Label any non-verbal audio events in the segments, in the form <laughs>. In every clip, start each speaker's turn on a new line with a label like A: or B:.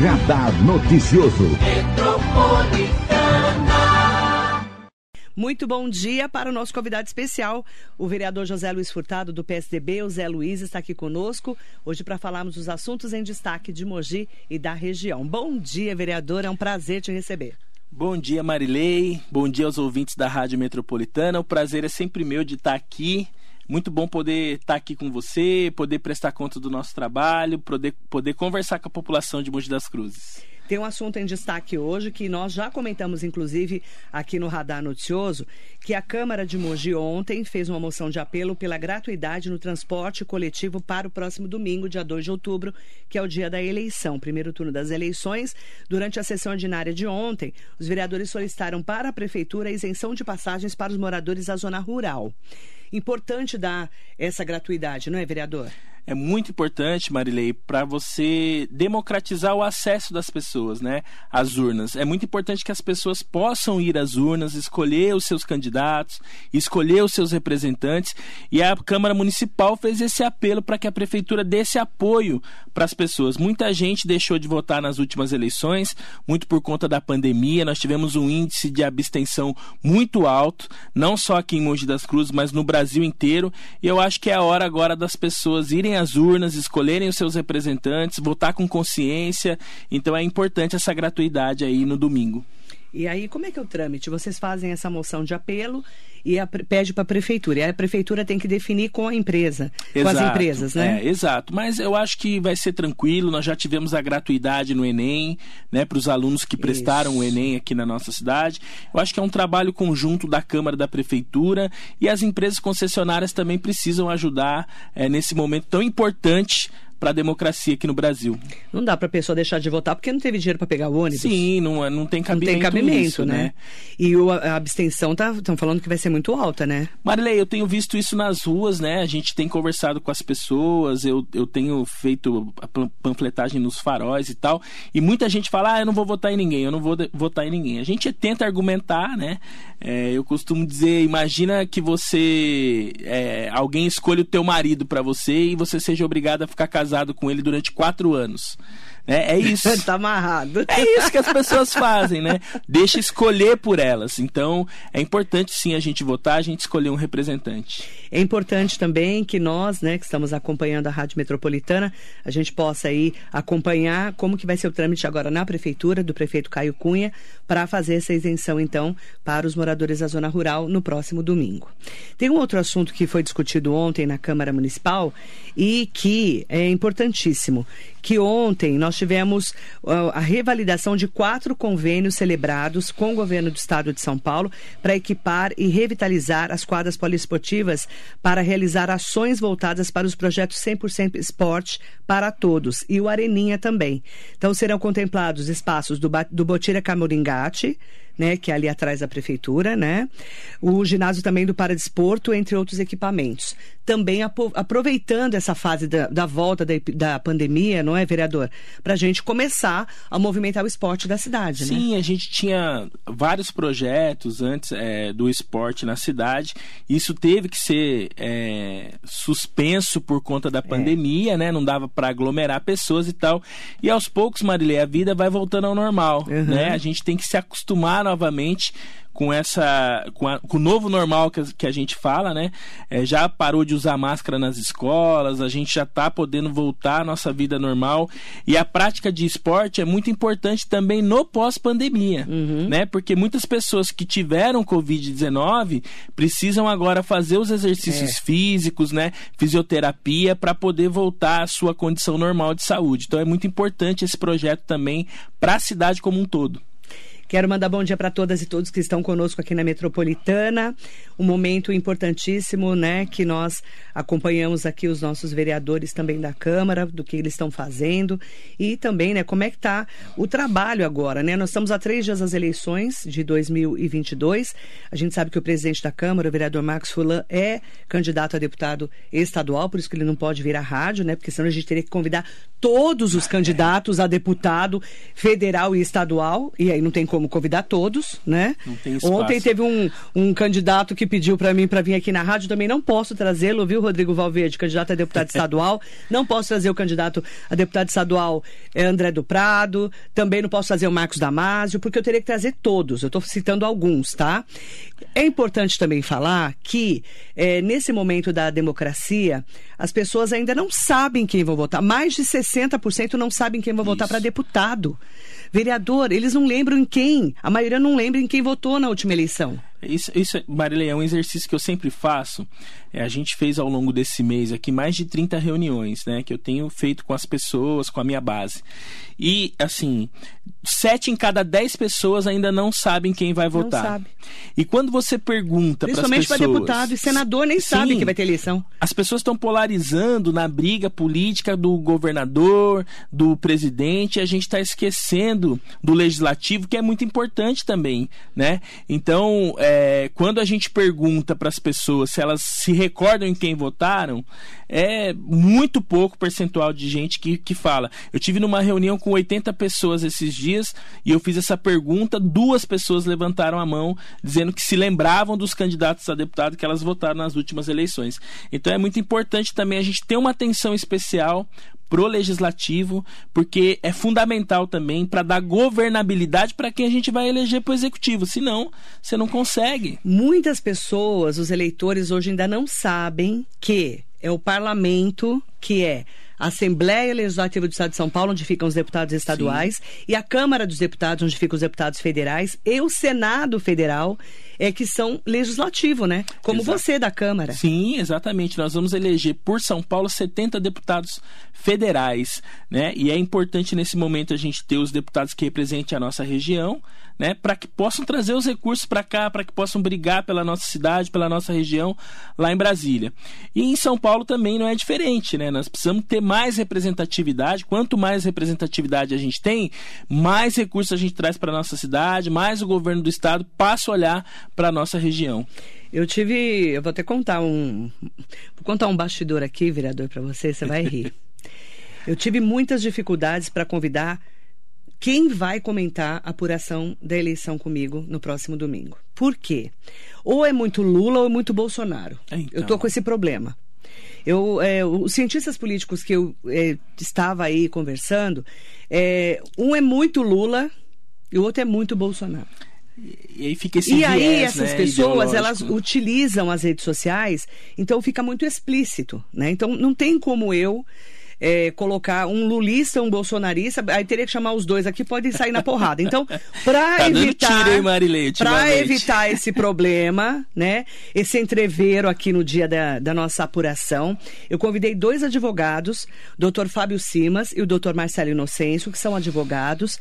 A: Radar Noticioso.
B: Muito bom dia para o nosso convidado especial, o vereador José Luiz Furtado, do PSDB. O Zé Luiz está aqui conosco hoje para falarmos dos assuntos em destaque de Mogi e da região. Bom dia, vereador. É um prazer te receber.
C: Bom dia, Marilei. Bom dia aos ouvintes da Rádio Metropolitana. O prazer é sempre meu de estar aqui. Muito bom poder estar aqui com você, poder prestar conta do nosso trabalho, poder, poder conversar com a população de Mogi das Cruzes.
B: Tem um assunto em destaque hoje que nós já comentamos, inclusive, aqui no Radar Noticioso, que a Câmara de Mogi ontem fez uma moção de apelo pela gratuidade no transporte coletivo para o próximo domingo, dia 2 de outubro, que é o dia da eleição, primeiro turno das eleições. Durante a sessão ordinária de ontem, os vereadores solicitaram para a Prefeitura a isenção de passagens para os moradores da zona rural. Importante dar essa gratuidade, não é, vereador?
C: É muito importante, Marilei, para você democratizar o acesso das pessoas, né, às urnas. É muito importante que as pessoas possam ir às urnas, escolher os seus candidatos, escolher os seus representantes. E a Câmara Municipal fez esse apelo para que a prefeitura dê esse apoio para as pessoas. Muita gente deixou de votar nas últimas eleições, muito por conta da pandemia. Nós tivemos um índice de abstenção muito alto, não só aqui em Mogi das Cruzes, mas no Brasil inteiro. E eu acho que é a hora agora das pessoas irem às urnas, escolherem os seus representantes, votar com consciência. Então é importante essa gratuidade aí no domingo.
B: E aí, como é que é o trâmite? Vocês fazem essa moção de apelo e a, pede para a prefeitura. E a prefeitura tem que definir com a empresa, exato, com as empresas, né?
C: É, exato. Mas eu acho que vai ser tranquilo. Nós já tivemos a gratuidade no Enem, né, para os alunos que prestaram Isso. o Enem aqui na nossa cidade. Eu acho que é um trabalho conjunto da Câmara da Prefeitura e as empresas concessionárias também precisam ajudar é, nesse momento tão importante para a democracia aqui no Brasil.
B: Não dá para a pessoa deixar de votar porque não teve dinheiro para pegar o ônibus.
C: Sim, não, não tem cabimento. Não tem cabimento, isso, né? né?
B: E o, a abstenção tá estão falando que vai ser muito alta, né?
C: Marilei, eu tenho visto isso nas ruas, né? A gente tem conversado com as pessoas, eu, eu tenho feito a panfletagem nos faróis e tal, e muita gente fala: "Ah, eu não vou votar em ninguém, eu não vou votar em ninguém". A gente tenta argumentar, né? É, eu costumo dizer, imagina que você é, alguém escolhe o teu marido para você e você seja obrigado a ficar casado casado com ele durante quatro anos. É, é <laughs> isso.
B: tá amarrado.
C: É isso que as pessoas fazem, né? Deixa escolher por elas. Então, é importante sim a gente votar, a gente escolher um representante.
B: É importante também que nós, né, que estamos acompanhando a Rádio Metropolitana, a gente possa aí acompanhar como que vai ser o trâmite agora na prefeitura do prefeito Caio Cunha para fazer essa isenção então para os moradores da zona rural no próximo domingo. Tem um outro assunto que foi discutido ontem na Câmara Municipal e que é importantíssimo, que ontem nós tivemos a revalidação de quatro convênios celebrados com o governo do estado de São Paulo para equipar e revitalizar as quadras poliesportivas para realizar ações voltadas para os projetos 100% esporte para todos e o Areninha também. Então serão contemplados espaços do, do Botira Camoringate, né, que é ali atrás da prefeitura, né? O ginásio também do Paradesporto, entre outros equipamentos. Também aproveitando essa fase da, da volta da, da, pandemia, não é, vereador? Para a gente começar a movimentar o esporte da cidade,
C: Sim, né? Sim, a gente tinha vários projetos antes é, do esporte na cidade. Isso teve que ser é, suspenso por conta da é. pandemia, é. né? Não dava para aglomerar pessoas e tal. E aos poucos, Marilei, a vida vai voltando ao normal, uhum. né? A gente tem que se acostumar novamente com essa com, a, com, o novo normal que, que a gente fala, né? É, já parou de usar máscara nas escolas, a gente já está podendo voltar à nossa vida normal e a prática de esporte é muito importante também no pós-pandemia, uhum. né? Porque muitas pessoas que tiveram covid-19 precisam agora fazer os exercícios é. físicos, né? Fisioterapia para poder voltar à sua condição normal de saúde. Então é muito importante esse projeto também para a cidade como um todo.
B: Quero mandar bom dia para todas e todos que estão conosco aqui na Metropolitana. Um momento importantíssimo, né, que nós acompanhamos aqui os nossos vereadores também da Câmara, do que eles estão fazendo e também, né, como é que está o trabalho agora, né? Nós estamos a três dias das eleições de 2022. A gente sabe que o presidente da Câmara, o vereador Marcos Fulan, é candidato a deputado estadual, por isso que ele não pode vir à rádio, né? Porque senão a gente teria que convidar todos os candidatos a deputado federal e estadual, e aí não tem como convidar todos, né?
C: Não tem espaço.
B: Ontem teve um, um candidato que pediu para mim para vir aqui na rádio, também não posso trazê-lo, viu, Rodrigo Valverde, candidato a deputado <laughs> estadual. não posso trazer o candidato a deputado estadual é, André do Prado, também não posso trazer o Marcos Damásio, porque eu teria que trazer todos. Eu estou citando alguns, tá? É importante também falar que é, nesse momento da democracia, as pessoas ainda não sabem quem vão votar. Mais de 60% não sabem quem vai votar para deputado. Vereador, eles não lembram em quem. A maioria não lembra em quem votou na última eleição.
C: Isso, isso Marilei, é um exercício que eu sempre faço. É, a gente fez ao longo desse mês aqui mais de 30 reuniões, né? Que eu tenho feito com as pessoas, com a minha base. E, assim, sete em cada dez pessoas ainda não sabem quem vai votar. Não sabe. E quando você pergunta para as pessoas...
B: Principalmente para deputado e senador nem sim, sabe que vai ter eleição.
C: As pessoas estão polarizando na briga política do governador, do presidente, e a gente está esquecendo do legislativo, que é muito importante também, né? Então, é, quando a gente pergunta para as pessoas se elas se recordam em quem votaram, é muito pouco percentual de gente que, que fala. Eu tive numa reunião com 80 pessoas esses dias e eu fiz essa pergunta, duas pessoas levantaram a mão dizendo que se lembravam dos candidatos a deputado que elas votaram nas últimas eleições. Então é muito importante também a gente ter uma atenção especial pro legislativo, porque é fundamental também para dar governabilidade para quem a gente vai eleger para o executivo. Senão, você não consegue.
B: Muitas pessoas, os eleitores hoje ainda não sabem que é o parlamento que é a Assembleia Legislativa do Estado de São Paulo, onde ficam os deputados estaduais, Sim. e a Câmara dos Deputados, onde ficam os deputados federais, e o Senado Federal, é que são legislativo, né? Como Exato. você da Câmara.
C: Sim, exatamente. Nós vamos eleger por São Paulo 70 deputados federais, né? E é importante nesse momento a gente ter os deputados que representem a nossa região, né, para que possam trazer os recursos para cá, para que possam brigar pela nossa cidade, pela nossa região lá em Brasília. E em São Paulo também não é diferente, né? Nós precisamos ter mais representatividade. Quanto mais representatividade a gente tem, mais recursos a gente traz para nossa cidade, mais o governo do estado passa a olhar para a nossa região.
B: Eu tive, eu vou até contar um, vou contar um bastidor aqui, vereador, para você, você vai rir. <laughs> Eu tive muitas dificuldades para convidar quem vai comentar a apuração da eleição comigo no próximo domingo. Por quê? Ou é muito Lula ou é muito Bolsonaro. Então. Eu tô com esse problema. Eu, é, os cientistas políticos que eu é, estava aí conversando, é, um é muito Lula e o outro é muito Bolsonaro.
C: E aí fica esse
B: E
C: viés,
B: aí essas
C: né,
B: pessoas, elas utilizam as redes sociais, então fica muito explícito, né? Então não tem como eu é, colocar um lulista, um bolsonarista, aí teria que chamar os dois aqui, pode sair na porrada. Então, <laughs> para
C: tá
B: evitar,
C: para
B: evitar esse problema, né, esse entreveiro aqui no dia da, da nossa apuração, eu convidei dois advogados, doutor Fábio Simas e o doutor Marcelo Inocêncio, que são advogados,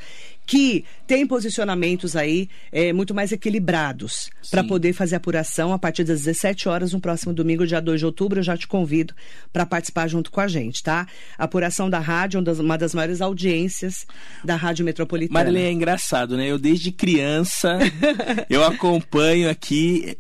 B: que têm posicionamentos aí é, muito mais equilibrados para poder fazer apuração a partir das 17 horas no próximo domingo, dia 2 de outubro. Eu já te convido para participar junto com a gente, tá? apuração da rádio, uma das maiores audiências da Rádio Metropolitana.
C: Marilene, é engraçado, né? Eu desde criança <laughs> eu acompanho aqui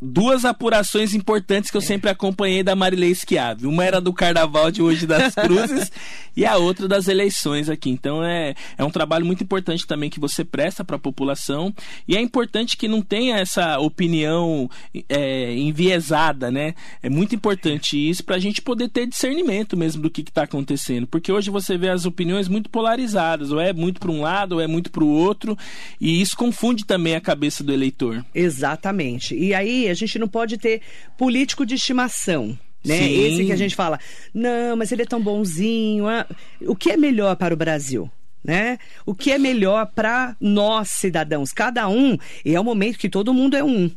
C: duas apurações importantes que eu é. sempre acompanhei da Marilei Schiave. Uma era do Carnaval de hoje das <laughs> Cruzes e a outra das eleições aqui. Então é, é um trabalho muito importante também que você presta para a população e é importante que não tenha essa opinião é, enviesada, né? É muito importante isso para a gente poder ter discernimento mesmo do que está acontecendo, porque hoje você vê as opiniões muito polarizadas, ou é muito para um lado, ou é muito para o outro, e isso confunde também a cabeça do eleitor.
B: Exatamente. E aí a gente não pode ter político de estimação né? Sim. Esse que a gente fala, não, mas ele é tão bonzinho. Ah. O que é melhor para o Brasil? Né? O que é melhor para nós cidadãos? Cada um, e é o momento que todo mundo é um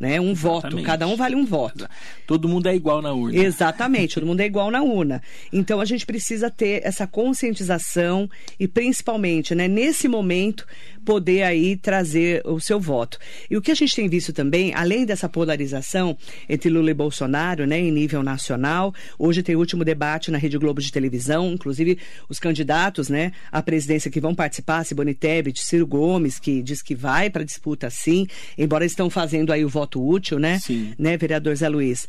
B: né? Um Exatamente. voto, cada um vale um voto.
C: Todo mundo é igual na urna.
B: Exatamente, todo mundo é igual na urna. Então a gente precisa ter essa conscientização e principalmente, né, nesse momento, poder aí trazer o seu voto. E o que a gente tem visto também, além dessa polarização entre Lula e Bolsonaro, né, em nível nacional, hoje tem o último debate na Rede Globo de televisão, inclusive os candidatos, né, à presidência que vão participar, Simone Tebet, Ciro Gomes, que diz que vai para a disputa sim, embora estão fazendo aí o voto útil, né,
C: Sim.
B: né, vereador Zé Luiz.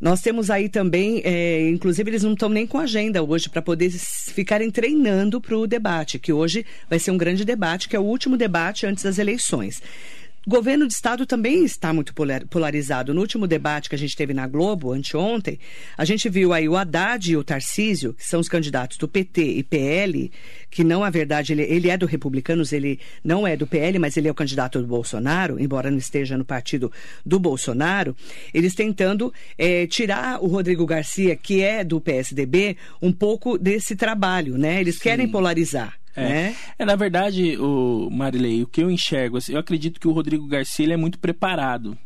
B: Nós temos aí também, é, inclusive eles não estão nem com agenda hoje para poder ficarem treinando para o debate, que hoje vai ser um grande debate, que é o último debate antes das eleições. O governo do estado também está muito polar- polarizado. No último debate que a gente teve na Globo, anteontem, a gente viu aí o Haddad e o Tarcísio, que são os candidatos do PT e PL, que não, a verdade, ele, ele é do Republicanos, ele não é do PL, mas ele é o candidato do Bolsonaro, embora não esteja no partido do Bolsonaro, eles tentando eh, tirar o Rodrigo Garcia, que é do PSDB, um pouco desse trabalho, né? Eles querem polarizar.
C: É.
B: Né?
C: É, na verdade, o Marilei, o que eu enxergo, assim, eu acredito que o Rodrigo Garcia ele é muito preparado.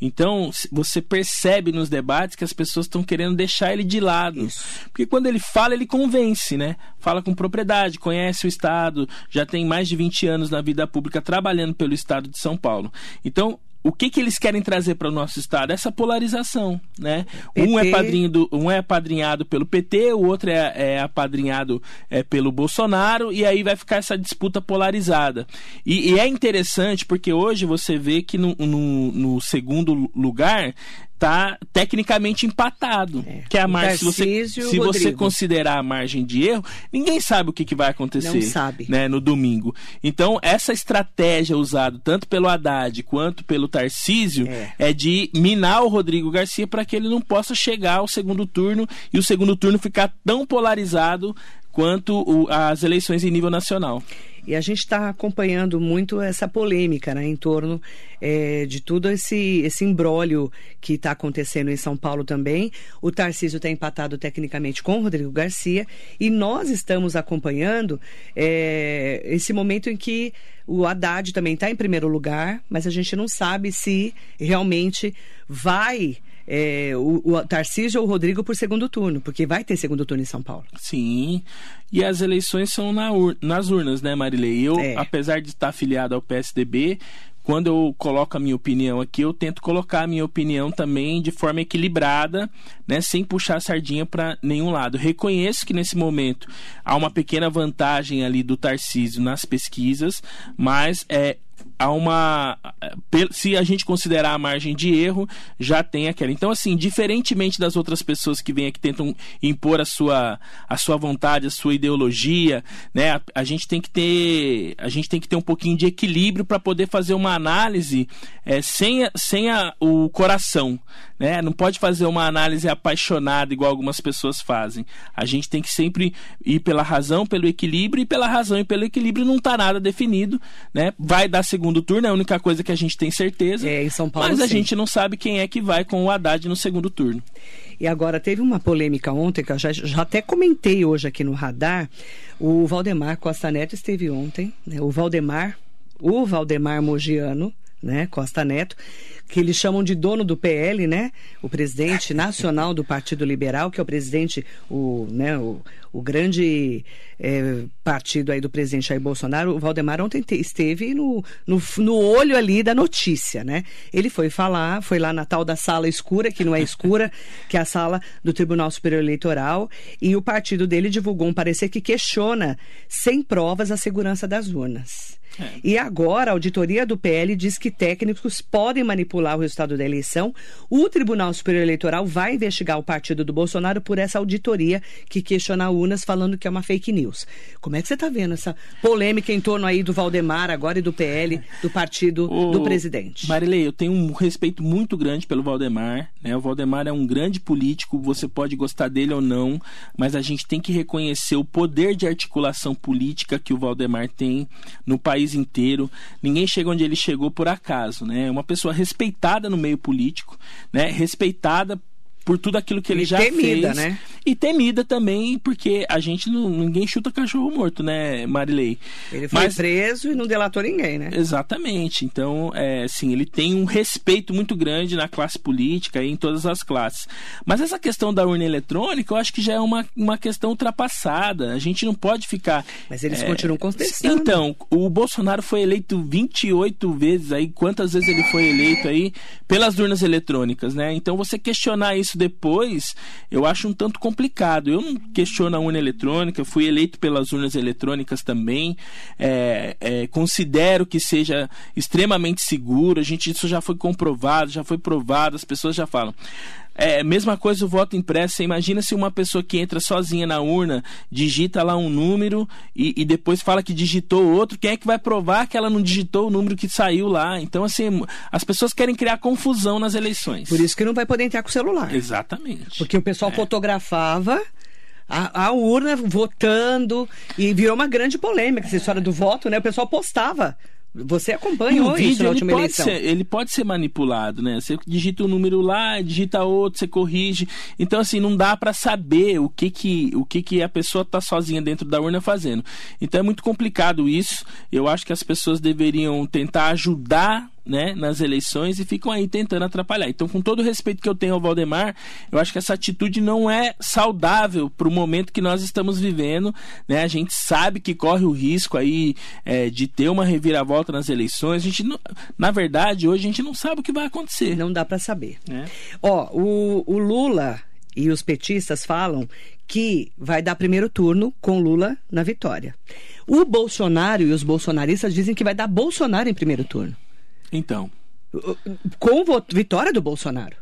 C: Então, você percebe nos debates que as pessoas estão querendo deixar ele de lado.
B: Isso.
C: Porque quando ele fala, ele convence, né? Fala com propriedade, conhece o Estado, já tem mais de 20 anos na vida pública trabalhando pelo Estado de São Paulo. Então, o que, que eles querem trazer para o nosso Estado? Essa polarização, né? Um é
B: PT.
C: padrinho do- um é apadrinhado pelo PT, o outro é, é apadrinhado é, pelo Bolsonaro, e aí vai ficar essa disputa polarizada. E, e é interessante porque hoje você vê que no, no- no segundo lugar tá tecnicamente empatado.
B: É.
C: Que é a margem, se você, se você considerar a margem de erro, ninguém sabe o que, que vai acontecer
B: Não sabe.
C: né, no domingo. Então, essa estratégia usada tanto pelo Haddad quanto pelo Tarcísio
B: É.
C: é, de minar o Rodrigo Garcia para que ele não possa chegar ao segundo turno e o segundo turno ficar tão polarizado quanto as eleições em nível nacional.
B: E a gente está acompanhando muito essa polêmica né, em torno eh, de tudo esse, esse imbróglio que está acontecendo em São Paulo também. O Tarcísio está empatado tecnicamente com o Rodrigo Garcia e nós estamos acompanhando eh, esse momento em que o Haddad também está em primeiro lugar, mas a gente não sabe se realmente vai eh, o, o Tarcísio ou o Rodrigo por segundo turno, porque vai ter segundo turno em São Paulo.
C: Sim. E as eleições são na ur- nas urnas, né, Marilei? Eu,
B: É.
C: apesar de estar afiliado ao PSDB, quando eu coloco a minha opinião aqui, eu tento colocar a minha opinião também de forma equilibrada, né, sem puxar a sardinha para nenhum lado. Reconheço que nesse momento há uma pequena vantagem ali do Tarcísio nas pesquisas, mas é há uma se a gente considerar a margem de erro já tem aquela. Então assim diferentemente das outras pessoas que vêm aqui tentam impor a sua a sua vontade a sua ideologia né a, a gente tem que ter a gente tem que ter um pouquinho de equilíbrio para poder fazer uma análise é, sem sem a, o coração né? Não pode fazer uma análise apaixonada igual algumas pessoas fazem. A gente tem que sempre ir pela razão pelo equilíbrio e pela razão e pelo equilíbrio não está nada definido né? Vai dar segundo turno é a única coisa que a gente tem certeza
B: É, em São Paulo,
C: mas a
B: sim.
C: gente não sabe quem é que vai com o Haddad no segundo turno
B: E agora teve uma polêmica ontem, que eu já, já até comentei hoje aqui no radar. O Valdemar Costa Neto esteve ontem, né? O Valdemar, o Valdemar Mogiano, né? Costa Neto, que eles chamam de dono do PL, né? O presidente nacional do Partido Liberal, que é o presidente, o, né, o, o grande eh, partido aí do presidente Jair Bolsonaro. O Valdemar ontem te- esteve no, no, no olho ali da notícia, né? Ele foi falar, foi lá na tal da sala escura, que não é escura, <laughs> que é a sala do Tribunal Superior Eleitoral, e o partido dele divulgou um parecer que questiona, sem provas, a segurança das urnas. E agora a auditoria do PL diz que técnicos podem manipular o resultado da eleição. O Tribunal Superior Eleitoral vai investigar o partido do Bolsonaro por essa auditoria que questiona urnas, falando que é uma fake news. Como é que você está vendo essa polêmica em torno aí do Valdemar agora e do PL, do partido do
C: Ô,
B: presidente?
C: Marilei, eu tenho um respeito muito grande pelo Valdemar. Né? O Valdemar é um grande político, você pode gostar dele ou não, mas a gente tem que reconhecer o poder de articulação política que o Valdemar tem no país inteiro. Ninguém chega onde ele chegou por acaso. Né? Uma pessoa respeitada no meio político, né? respeitada por tudo aquilo que ele
B: E
C: já
B: temida,
C: fez
B: né?
C: E temida também, porque a gente não. ninguém chuta cachorro morto, né, Marilei?
B: Ele foi Mas, preso e não delatou ninguém, né?
C: Exatamente. Então, é, assim, ele tem um respeito muito grande na classe política e em todas as classes. Mas essa questão da urna eletrônica, eu acho que já é uma, uma questão ultrapassada. A gente não pode ficar.
B: Mas eles é... continuam contestando.
C: Então, o Bolsonaro foi eleito 28 vezes aí, quantas vezes ele foi eleito aí pelas urnas eletrônicas, né? Então você questionar isso depois, eu acho um tanto complicado. Eu não questiono a urna eletrônica, fui eleito pelas urnas eletrônicas também. É, é, considero que seja extremamente seguro. A gente isso já foi comprovado, já foi provado, as pessoas já falam. É, mesma coisa o voto impresso. Você imagina se uma pessoa que entra sozinha na urna digita lá um número e, e, depois fala que digitou outro. Quem é que vai provar que ela não digitou o número que saiu lá? Então, assim, as pessoas querem criar confusão nas eleições.
B: Por isso que não vai poder entrar com o celular.
C: Exatamente.
B: Porque o pessoal é. fotografava. A, a, urna votando e virou uma grande polêmica essa história do voto, né? O pessoal postava você acompanhou
C: isso
B: vídeo, na última
C: pode
B: eleição.
C: Ser, ele pode ser manipulado, né? Você digita um número lá, digita outro, você corrige. Então, assim, não dá para saber o que que, o que que a pessoa tá sozinha dentro da urna fazendo. Então é muito complicado isso. Eu acho que as pessoas deveriam tentar ajudar né, nas eleições e ficam aí tentando atrapalhar. Então, com todo o respeito que eu tenho ao Valdemar, eu acho que essa atitude não é saudável para o momento que nós estamos vivendo. Né? A gente sabe que corre o risco aí é, de ter uma reviravolta nas eleições. A gente não, na verdade, hoje a gente não sabe o que vai acontecer.
B: Não dá para saber. É. Ó, o, o Lula e os petistas falam que vai dar primeiro turno com Lula na vitória. O Bolsonaro e os bolsonaristas dizem que vai dar Bolsonaro em primeiro turno.
C: Então.
B: Com vitória do Bolsonaro.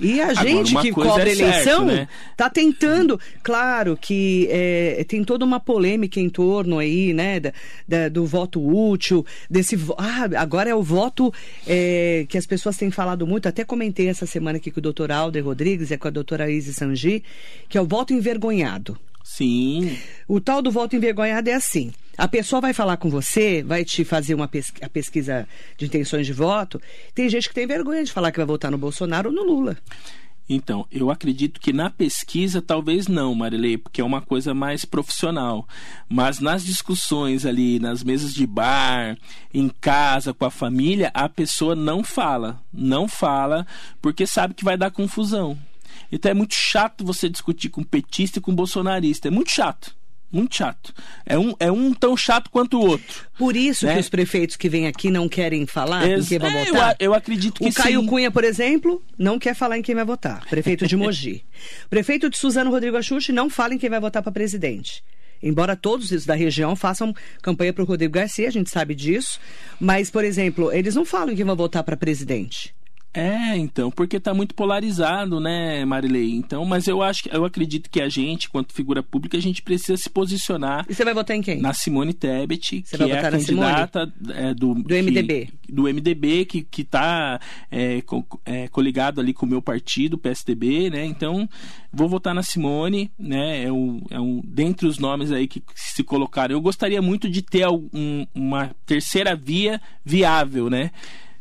B: E a gente que cobre é eleição está né? Tá tentando. Claro que é, tem toda uma polêmica em torno aí, né, da, da, do voto útil, desse. Ah, agora é o voto é, que as pessoas têm falado muito. Até comentei essa semana aqui com o doutor Alder Rodrigues e com a doutora Isis Sanji, que é o voto envergonhado.
C: Sim.
B: O tal do voto envergonhado é assim. A pessoa vai falar com você, vai te fazer uma pesquisa, a pesquisa de intenções de voto. Tem gente que tem vergonha de falar que vai votar no Bolsonaro ou no Lula.
C: Então, eu acredito que na pesquisa talvez não, Marilei, porque é uma coisa mais profissional. Mas nas discussões ali, nas mesas de bar, em casa, com a família, a pessoa não fala. Não fala, porque sabe que vai dar confusão. Então é muito chato você discutir com petista e com bolsonarista. É muito chato. Muito chato. É um, é um tão chato quanto o outro.
B: Por isso né? que os prefeitos que vêm aqui não querem falar Ex em quem vai é, votar?
C: Eu, eu acredito que
B: o Caio
C: sim.
B: Cunha, por exemplo, não quer falar em quem vai votar. Prefeito de Mogi. <laughs> prefeito de Suzano Rodrigo Axuxi não fala em quem vai votar para presidente. Embora todos os da região façam campanha para o Rodrigo Garcia, a gente sabe disso. Mas, por exemplo, eles não falam em quem vai votar para presidente.
C: É, então, porque está muito polarizado, né, Marilei? Então, mas eu acho que eu acredito que a gente, quanto figura pública, a gente precisa se posicionar.
B: E você vai votar em quem?
C: Na Simone Tebet, você que é a candidata é, do,
B: do que, MDB.
C: Do MDB, que, que tá é, co, é, coligado ali com o meu partido, o PSDB, né? Então, vou votar na Simone, né? É um, é um, dentre os nomes aí que se colocaram. Eu gostaria muito de ter um, uma terceira via viável, né?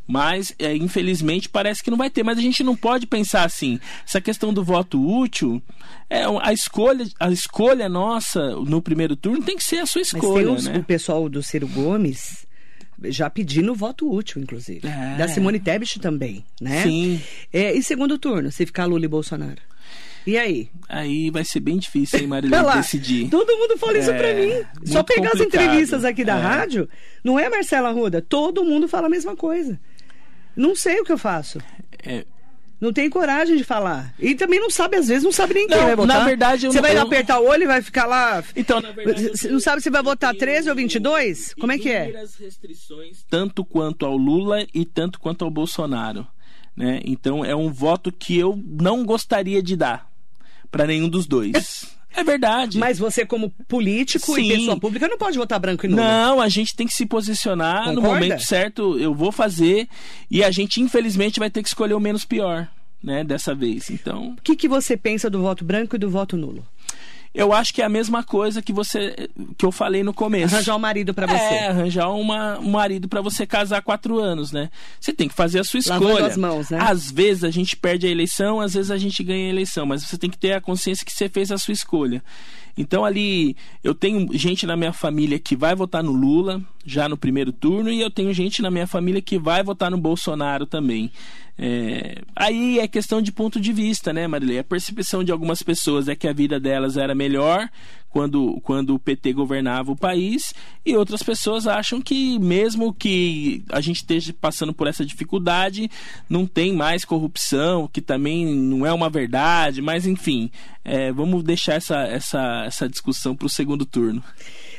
C: Mas, é, infelizmente, parece que não vai ter. Mas a gente não pode pensar assim. Essa questão do voto útil, é a escolha, a escolha nossa no primeiro turno tem que ser a sua escolha. Mas
B: tem
C: né?
B: o pessoal do Ciro Gomes já pedindo voto útil, inclusive. É. Da Simone Tebet também, né?
C: Sim.
B: É, e segundo turno, se ficar Lula e Bolsonaro? E aí?
C: Aí vai ser bem difícil, hein, Marilene, <laughs> decidir.
B: Todo mundo fala isso pra é, mim. Só pegar complicado. as entrevistas aqui da é. rádio, não é, Marcela Ruda? Todo mundo fala a mesma coisa. Não sei o que eu faço. É, não tem coragem de falar. E também não sabe, às vezes, não sabe nem quem vai votar.
C: Na verdade,
B: Você
C: não,
B: vai
C: eu...
B: apertar o olho e vai ficar lá.
C: Então, na verdade.
B: Você não sabe se vai votar 13 ou 22? Como é que é?
C: restrições, tanto quanto ao Lula e tanto quanto ao Bolsonaro. Né? Então, é um voto que eu não gostaria de dar para nenhum dos dois. <laughs> É verdade.
B: Mas você, como político Sim. e pessoa pública, não pode votar branco e nulo.
C: Não, a gente tem que se posicionar Concorda? no momento certo. Eu vou fazer e a gente, infelizmente, vai ter que escolher o menos pior, né? Dessa vez. Então.
B: O que, que você pensa do voto branco e do voto nulo?
C: Eu acho que é a mesma coisa que você que eu falei no começo.
B: Arranjar um marido para você.
C: É, arranjar uma, um marido para você casar quatro anos, né? Você tem que fazer a sua escolha.
B: Lavando as mãos, né?
C: Às vezes a gente perde a eleição, às vezes a gente ganha a eleição, mas você tem que ter a consciência que você fez a sua escolha. Então ali eu tenho gente na minha família que vai votar no Lula já no primeiro turno e eu tenho gente na minha família que vai votar no Bolsonaro também. É, aí é questão de ponto de vista, né, Marilei? A percepção de algumas pessoas é que a vida delas era melhor quando, quando o PT governava o país, e outras pessoas acham que, mesmo que a gente esteja passando por essa dificuldade, não tem mais corrupção, que também não é uma verdade, mas enfim, é, vamos deixar essa, essa, essa discussão para o segundo turno.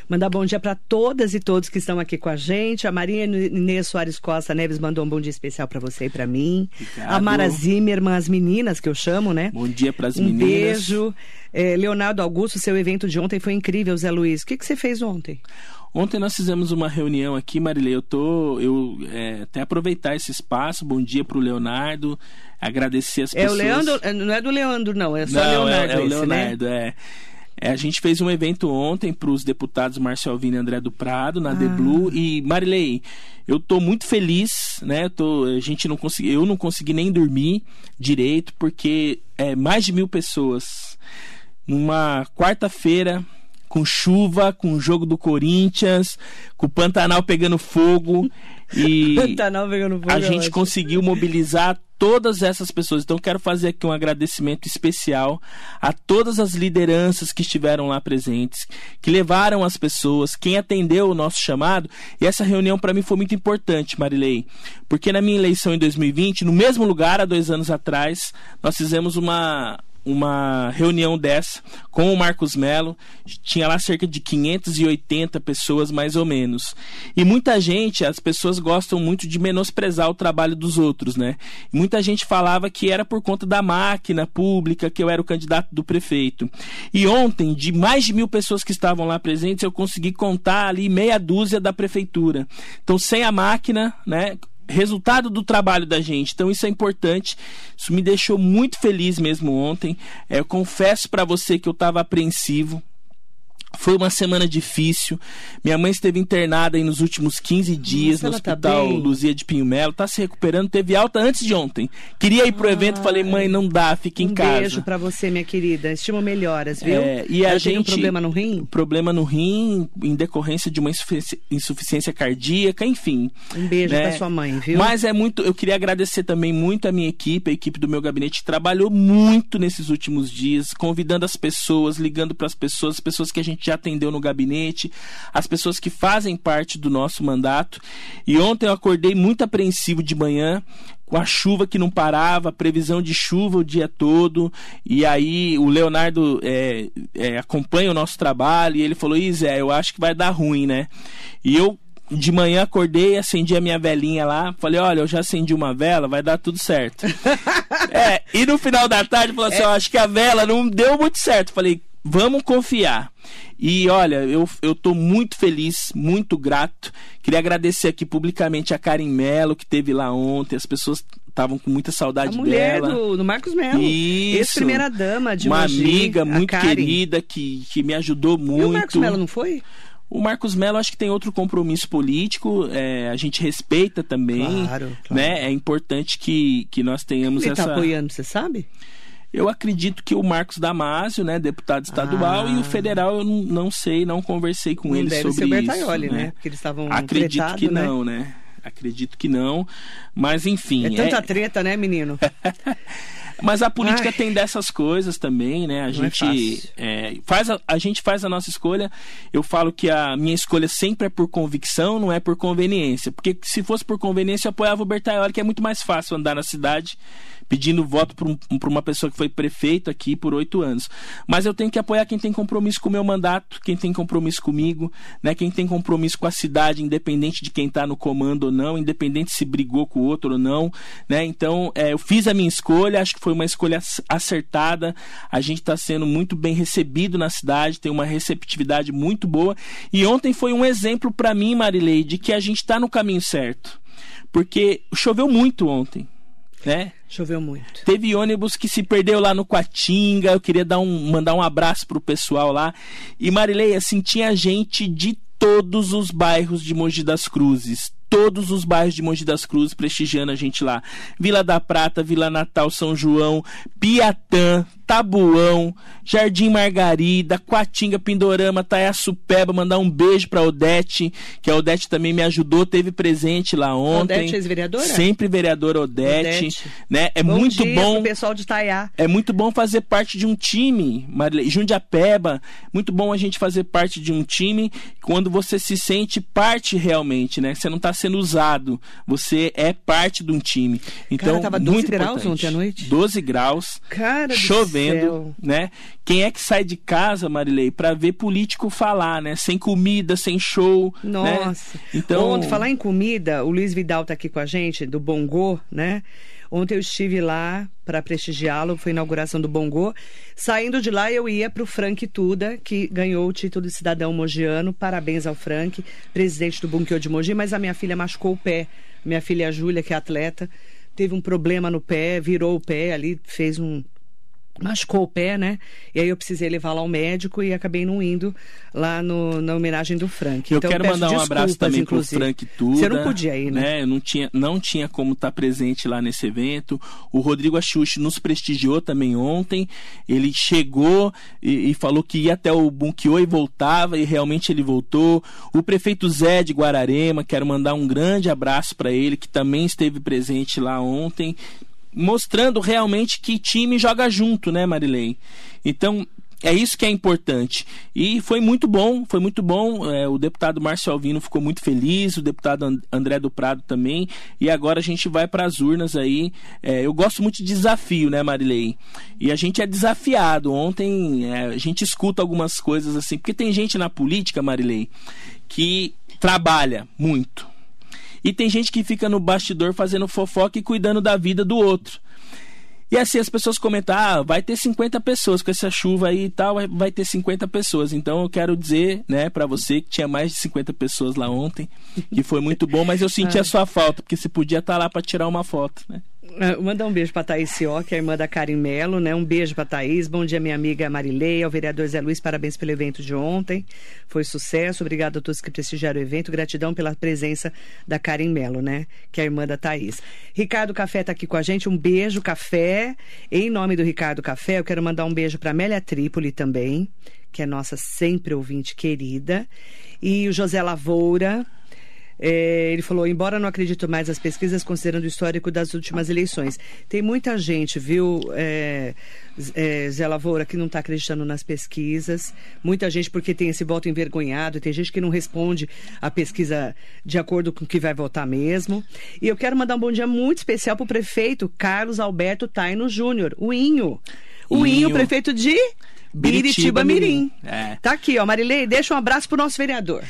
B: Mandar bom dia para todas e todos que estão aqui com a gente. A Maria Inês Soares Costa Neves mandou um bom dia especial para você e para mim. Obrigado. A Mara Zimmermann, as meninas que eu chamo, né?
C: Bom dia para as
B: um
C: meninas.
B: Um beijo. É, Leonardo Augusto, seu evento de ontem foi incrível, Zé Luiz. O que, que você fez ontem?
C: Ontem nós fizemos uma reunião aqui, Marilei. Eu tô, eu é, até aproveitar esse espaço. Bom dia para o Leonardo. Agradecer as
B: é
C: pessoas.
B: É o Leandro, não é do Leandro, não. É só não, Leonardo.
C: É, é o Leonardo,
B: né?
C: é. É, a gente fez um evento ontem para os deputados Marcio Alvino e André do Prado, na ah. The Blue. E, Marilei, eu tô muito feliz, né? Tô, a gente não consegui, eu não consegui nem dormir direito, porque é mais de mil pessoas. Numa quarta-feira, com chuva, com o jogo do Corinthians, com o Pantanal pegando fogo. <laughs> E
B: Pantanal pegando fogo.
C: A gente conseguiu mobilizar todas essas pessoas. Então, quero fazer aqui um agradecimento especial a todas as lideranças que estiveram lá presentes, que levaram as pessoas, quem atendeu o nosso chamado. E essa reunião para mim foi muito importante, Marilei, porque na minha eleição em 2020, no mesmo lugar, há dois anos atrás, nós fizemos uma uma reunião dessa com o Marcos Melo. Tinha lá cerca de 580 pessoas, mais ou menos. E muita gente, as pessoas gostam muito de menosprezar o trabalho dos outros, né? Muita gente falava que era por conta da máquina pública, que eu era o candidato do prefeito. E ontem, de mais de mil pessoas que estavam lá presentes, eu consegui contar ali meia dúzia da prefeitura. Então, sem a máquina, né? Resultado do trabalho da gente. Então isso é importante. Isso me deixou muito feliz mesmo ontem. É, eu confesso para você que eu estava apreensivo. Foi uma semana difícil. Minha mãe esteve internada aí nos últimos 15 dias Nossa, no tá hospital tá Luzia de Pinho Melo. Tá se recuperando, teve alta antes de ontem. Queria ir pro Ai, evento, falei, mãe, não dá, fica em
B: um
C: casa.
B: Um beijo para você, minha querida. Estimo melhoras, viu?
C: É, e a gente
B: um problema no rim?
C: Problema no rim, em decorrência de uma insuficiência, insuficiência cardíaca, enfim.
B: Um beijo né? para sua mãe, viu?
C: Mas é muito, eu queria agradecer também muito a minha equipe, a equipe do meu gabinete que trabalhou muito nesses últimos dias, convidando as pessoas, ligando para as pessoas, as pessoas que a gente já atendeu no gabinete gabinete, as pessoas que fazem parte do nosso mandato. E ontem eu acordei muito apreensivo de manhã, com a chuva que não parava, previsão de chuva o dia todo. E aí o Leonardo é, é, acompanha o nosso trabalho e ele falou: Isé, eu acho que vai dar ruim, né? E eu de manhã acordei, acendi a minha velinha lá, falei, olha, eu já acendi uma vela, vai dar tudo certo. <laughs> é, e no final da tarde falou assim, é. acho que a vela não deu muito certo. Falei, vamos confiar. E olha, eu, eu tô muito feliz, muito grato. Queria agradecer aqui publicamente a Karen Mello, que teve lá ontem. As pessoas estavam com muita saudade
B: a mulher
C: dela.
B: Do, do Marcos.
C: Isso.
B: Ex-primeira dama de
C: Uma
B: hoje,
C: amiga muito querida que, que me ajudou muito. E o
B: Marcos Mello não foi?
C: O Marcos Mello acho que tem outro compromisso político, é, a gente respeita também.
B: Claro, claro.
C: Né? É importante que, que nós tenhamos
B: Ele tá
C: essa.
B: Ele tá apoiando, você sabe?
C: Eu acredito que o Marcos Damasio, né, deputado estadual, ah. e o federal eu não, não, sei, não conversei com
B: não
C: ele
B: deve
C: sobre
B: ser o
C: Bertaioli,
B: isso, né? Porque eles estavam
C: Acredito que
B: né?
C: não, né? Acredito que não, mas enfim.
B: É tanta é... treta, né, menino? <laughs>
C: Mas a política Ai. tem dessas coisas também, né? A
B: Não
C: gente
B: é
C: é, faz a, a, gente faz a nossa escolha. Eu falo que a minha escolha sempre é por convicção, não é por conveniência. Porque se fosse por conveniência, eu apoiava o Bertaioli, que é muito mais fácil andar na cidade pedindo voto para um, uma pessoa que foi prefeito aqui por oito anos. Mas eu tenho que apoiar quem tem compromisso com o meu mandato, quem tem compromisso comigo, né? quem tem compromisso com a cidade, independente de quem está no comando ou não, independente se brigou com o outro ou não. Né? Então, é, eu fiz a minha escolha, acho que foi uma escolha acertada. A gente está sendo muito bem recebido na cidade, tem uma receptividade muito boa. E ontem foi um exemplo para mim, Marilei, de que a gente está no caminho certo. Porque choveu muito ontem. Né?
B: Choveu muito.
C: Teve ônibus que se perdeu lá no Quatinga. Eu queria dar um, mandar um abraço pro pessoal lá. E Marilei, assim, tinha gente de todos os bairros de Mogi das Cruzes. Todos os bairros de Mogi das Cruzes prestigiando a gente lá. Vila da Prata, Vila Natal, São João, Piatã, Tabuão, Jardim Margarida, Quatinga, Pindorama, Taiaçupeba, mandar um beijo pra Odete, que a Odete também me ajudou, teve presente lá ontem.
B: Odete, ex-vereadora?
C: Sempre vereadora Odete,
B: Odete.
C: né? É
B: bom
C: muito
B: dia
C: bom.
B: pessoal de Taiá.
C: É muito bom fazer parte de um time, Marilei. Jundiapeba, muito bom a gente fazer parte de um time quando você se sente parte realmente, né? Você não está sendo usado, você é parte de um time. Então,
B: Cara, tava 12
C: muito
B: graus
C: importante.
B: ontem à noite?
C: 12 graus,
B: Cara do céu.
C: né? Quem é que sai de casa, Marilei, para ver político falar, né? Sem comida, sem show, né?
B: Nossa.
C: Então,
B: Ontem, falar em comida, o Luiz Vidal tá aqui com a gente, do Bongô, né? Ontem eu estive lá para prestigiá-lo, foi a inauguração do Bongô. Saindo de lá, eu ia para o Frank Tuda, que ganhou o título de cidadão mogiano. Parabéns ao Frank, presidente do Bunkyô de Mogi, mas a minha filha machucou o pé. Minha filha Júlia, que é atleta, teve um problema no pé, virou o pé ali, fez um, machucou o pé, né? E aí eu precisei levar lá ao médico e acabei não indo lá no, na homenagem do Frank.
C: Eu
B: Então,
C: quero
B: peço
C: mandar um abraço também
B: inclusive.
C: pro Frank Tuda.
B: Você não podia ir, né?
C: Eu não tinha, não tinha como estar presente lá nesse evento. O Rodrigo Axuxi nos prestigiou também ontem. Ele chegou e, e falou que ia até o Bunkiô e voltava, e realmente ele voltou. O prefeito Zé de Guararema, quero mandar um grande abraço para ele, que também esteve presente lá ontem mostrando realmente que time joga junto, né, Marilei? Então, é isso que é importante. E foi muito bom, foi muito bom. É, o deputado Márcio Alvino ficou muito feliz, o deputado And- André do Prado também. E agora a gente vai para as urnas aí. É, eu gosto muito de desafio, né, Marilei? E a gente é desafiado. Ontem é, a gente escuta algumas coisas assim, porque tem gente na política, Marilei, que trabalha muito. E tem gente que fica no bastidor fazendo fofoca e cuidando da vida do outro. E assim as pessoas comentam: ah, vai ter 50 pessoas com essa chuva aí e tal, vai- ter 50 pessoas. Então eu quero dizer, né, para você que tinha mais de 50 pessoas lá ontem, que foi muito bom, mas eu senti <laughs> a sua falta, porque você podia estar lá para tirar uma foto, né?
B: Ah, Mandar um beijo pra Thaís Cio, que é irmã da Karen Melo, né? Um beijo pra Thaís. Bom dia, minha amiga Marilei, ao vereador Zé Luiz, parabéns pelo evento de ontem. Foi sucesso. Obrigado a todos que prestigiaram o evento. Gratidão pela presença da Karen Melo, né? Que é a irmã da Thaís. Ricardo Café tá aqui com a gente. Um beijo, Café. Em nome do Ricardo Café, eu quero mandar um beijo pra Amélia Trípoli também, que é nossa sempre ouvinte querida. E o José Lavoura, é, ele falou, embora não acredito mais nas pesquisas, considerando o histórico das últimas eleições. Tem muita gente, viu, é, é, Zé Lavoura, que não está acreditando nas pesquisas. Muita gente porque tem esse voto envergonhado, tem gente que não responde a pesquisa de acordo com o que vai votar mesmo. E eu quero mandar um bom dia muito especial para o prefeito Carlos Alberto Taino Júnior, o Inho. O Inho,
C: Inho.
B: prefeito de
C: Biritiba
B: Biritiba Mirim.
C: Mirim. É.
B: Tá aqui, ó, Marilei, deixa um abraço pro nosso vereador.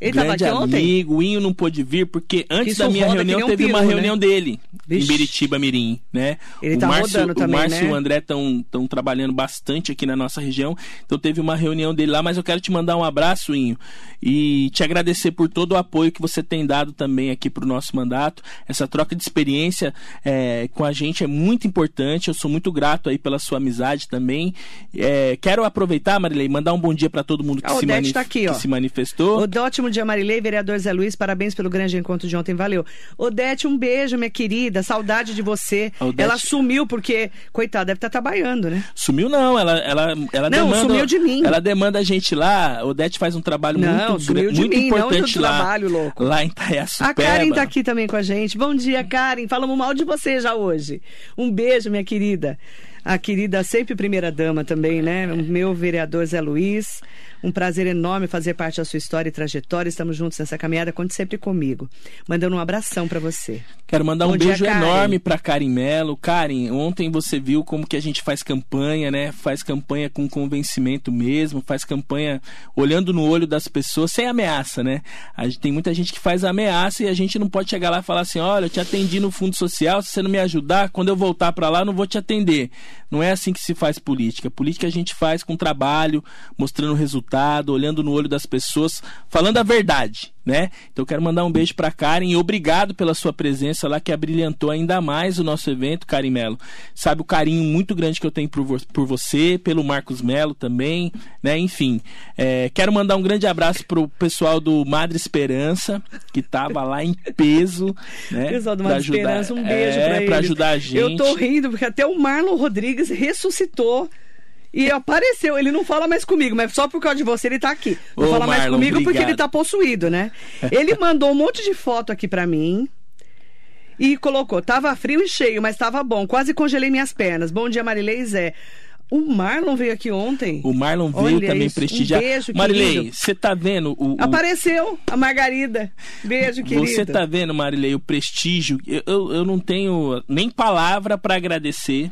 B: Ele estava
C: Grande
B: aqui ontem?
C: amigo, o Inho não pôde vir porque antes da minha reunião
B: um
C: teve uma
B: né?
C: reunião dele
B: Vixe.
C: em Biritiba Mirim, né?
B: Ele
C: o
B: tá
C: Márcio,
B: rodando também,
C: o Márcio
B: né?
C: e o André estão trabalhando bastante aqui na nossa região, então teve uma reunião dele lá, mas eu quero te mandar um abraço, Inho, e te agradecer por todo o apoio que você tem dado também aqui para o nosso mandato. Essa troca de experiência é, com a gente é muito importante, eu sou muito grato aí pela sua amizade também. É, quero aproveitar, Marilei, mandar um bom dia para todo mundo que,
B: A
C: se, manif-
B: tá aqui, ó.
C: que se manifestou.
B: Odete, ótimo dia, Marilei, vereador Zé Luiz, parabéns pelo grande encontro de ontem, valeu. Odete, um beijo, minha querida, saudade de você.
C: Odete-
B: Ela sumiu porque, coitada, deve estar trabalhando, né?
C: Sumiu não, ela, ela, ela
B: Não,
C: demanda.
B: sumiu de mim.
C: Ela demanda a gente lá. Odete faz um trabalho
B: Não,
C: muito,
B: sumiu de
C: muito
B: mim, não
C: importante
B: do
C: lá.
B: trabalho, louco.
C: Lá em Taiaçupeba.
B: A Karen tá aqui também com a gente. Bom dia, Karen. Falamos mal de você já hoje. Um beijo, minha querida. A querida, sempre primeira dama também, né? O meu vereador Zé Luiz. Um prazer enorme fazer parte da sua história e trajetória. Estamos juntos nessa caminhada. Conte sempre comigo. Mandando um abração para você.
C: Quero mandar
B: Bom
C: um
B: dia,
C: beijo
B: Karen.
C: enorme pra Karen Melo. Karen, ontem você viu como que a gente faz campanha, né? Faz campanha com convencimento mesmo, faz campanha olhando no olho das pessoas, sem ameaça, né? A gente, tem muita gente que faz ameaça e a gente não pode chegar lá e falar assim: olha, eu te atendi no fundo social, se você não me ajudar, quando eu voltar pra lá, eu não vou te atender. Não é assim que se faz política. Política a gente faz com trabalho, mostrando resultado, olhando no olho das pessoas, falando a verdade. né? Então quero mandar um beijo para Karen e obrigado pela sua presença lá que abrilhantou ainda mais o nosso evento, Karen Melo. Sabe o carinho muito grande que eu tenho por, vo por você, pelo Marcos Melo também, né? Enfim, é, quero mandar um grande abraço pro pessoal do Madre Esperança que tava lá em peso, né? <laughs>
B: Pessoal do Madre ajudar, Esperança, um beijo
C: é,
B: para
C: ajudar a gente.
B: Eu tô rindo porque até o Marlon Rodrigues ressuscitou e apareceu. Ele não fala mais comigo, mas só por causa de você ele tá aqui. Não
C: Ô,
B: fala mais
C: Marlon,
B: comigo
C: obrigado.
B: porque ele tá possuído, né? Ele mandou um monte de foto aqui para mim. E colocou, tava frio e cheio, mas tava bom. Quase congelei minhas pernas. Bom dia, Marilei Zé. O Marlon veio aqui ontem.
C: O Marlon veio
B: Olha
C: também
B: isso.
C: prestigiar.
B: Um beijo,
C: Marilei, você tá vendo o, o-
B: Apareceu a Margarida. Beijo, querido.
C: Você tá vendo, Marilei, o prestígio? Eu, eu, eu não tenho nem palavra para agradecer.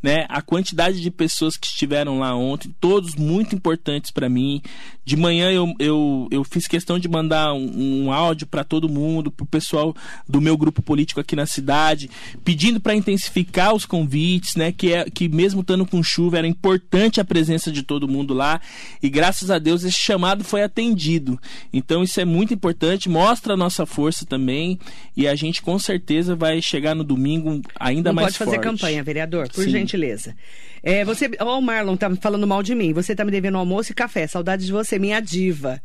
C: Né, a quantidade de pessoas que estiveram lá ontem, todos muito importantes para mim. De manhã eu, eu, eu fiz questão de mandar um, um áudio para todo mundo, para o pessoal do meu grupo político aqui na cidade, pedindo para intensificar os convites, né, que, é, que mesmo estando com chuva era importante a presença de todo mundo lá. E graças a Deus esse chamado foi atendido. Então isso é muito importante, mostra a nossa força também. E a gente com certeza vai chegar no domingo ainda
B: Não
C: mais
B: pode fazer
C: forte.
B: campanha, vereador, por
C: Sim.
B: gentileza. É, você, ó, o Marlon tá falando mal de mim. Você tá me devendo almoço e café. Saudades de você, minha diva.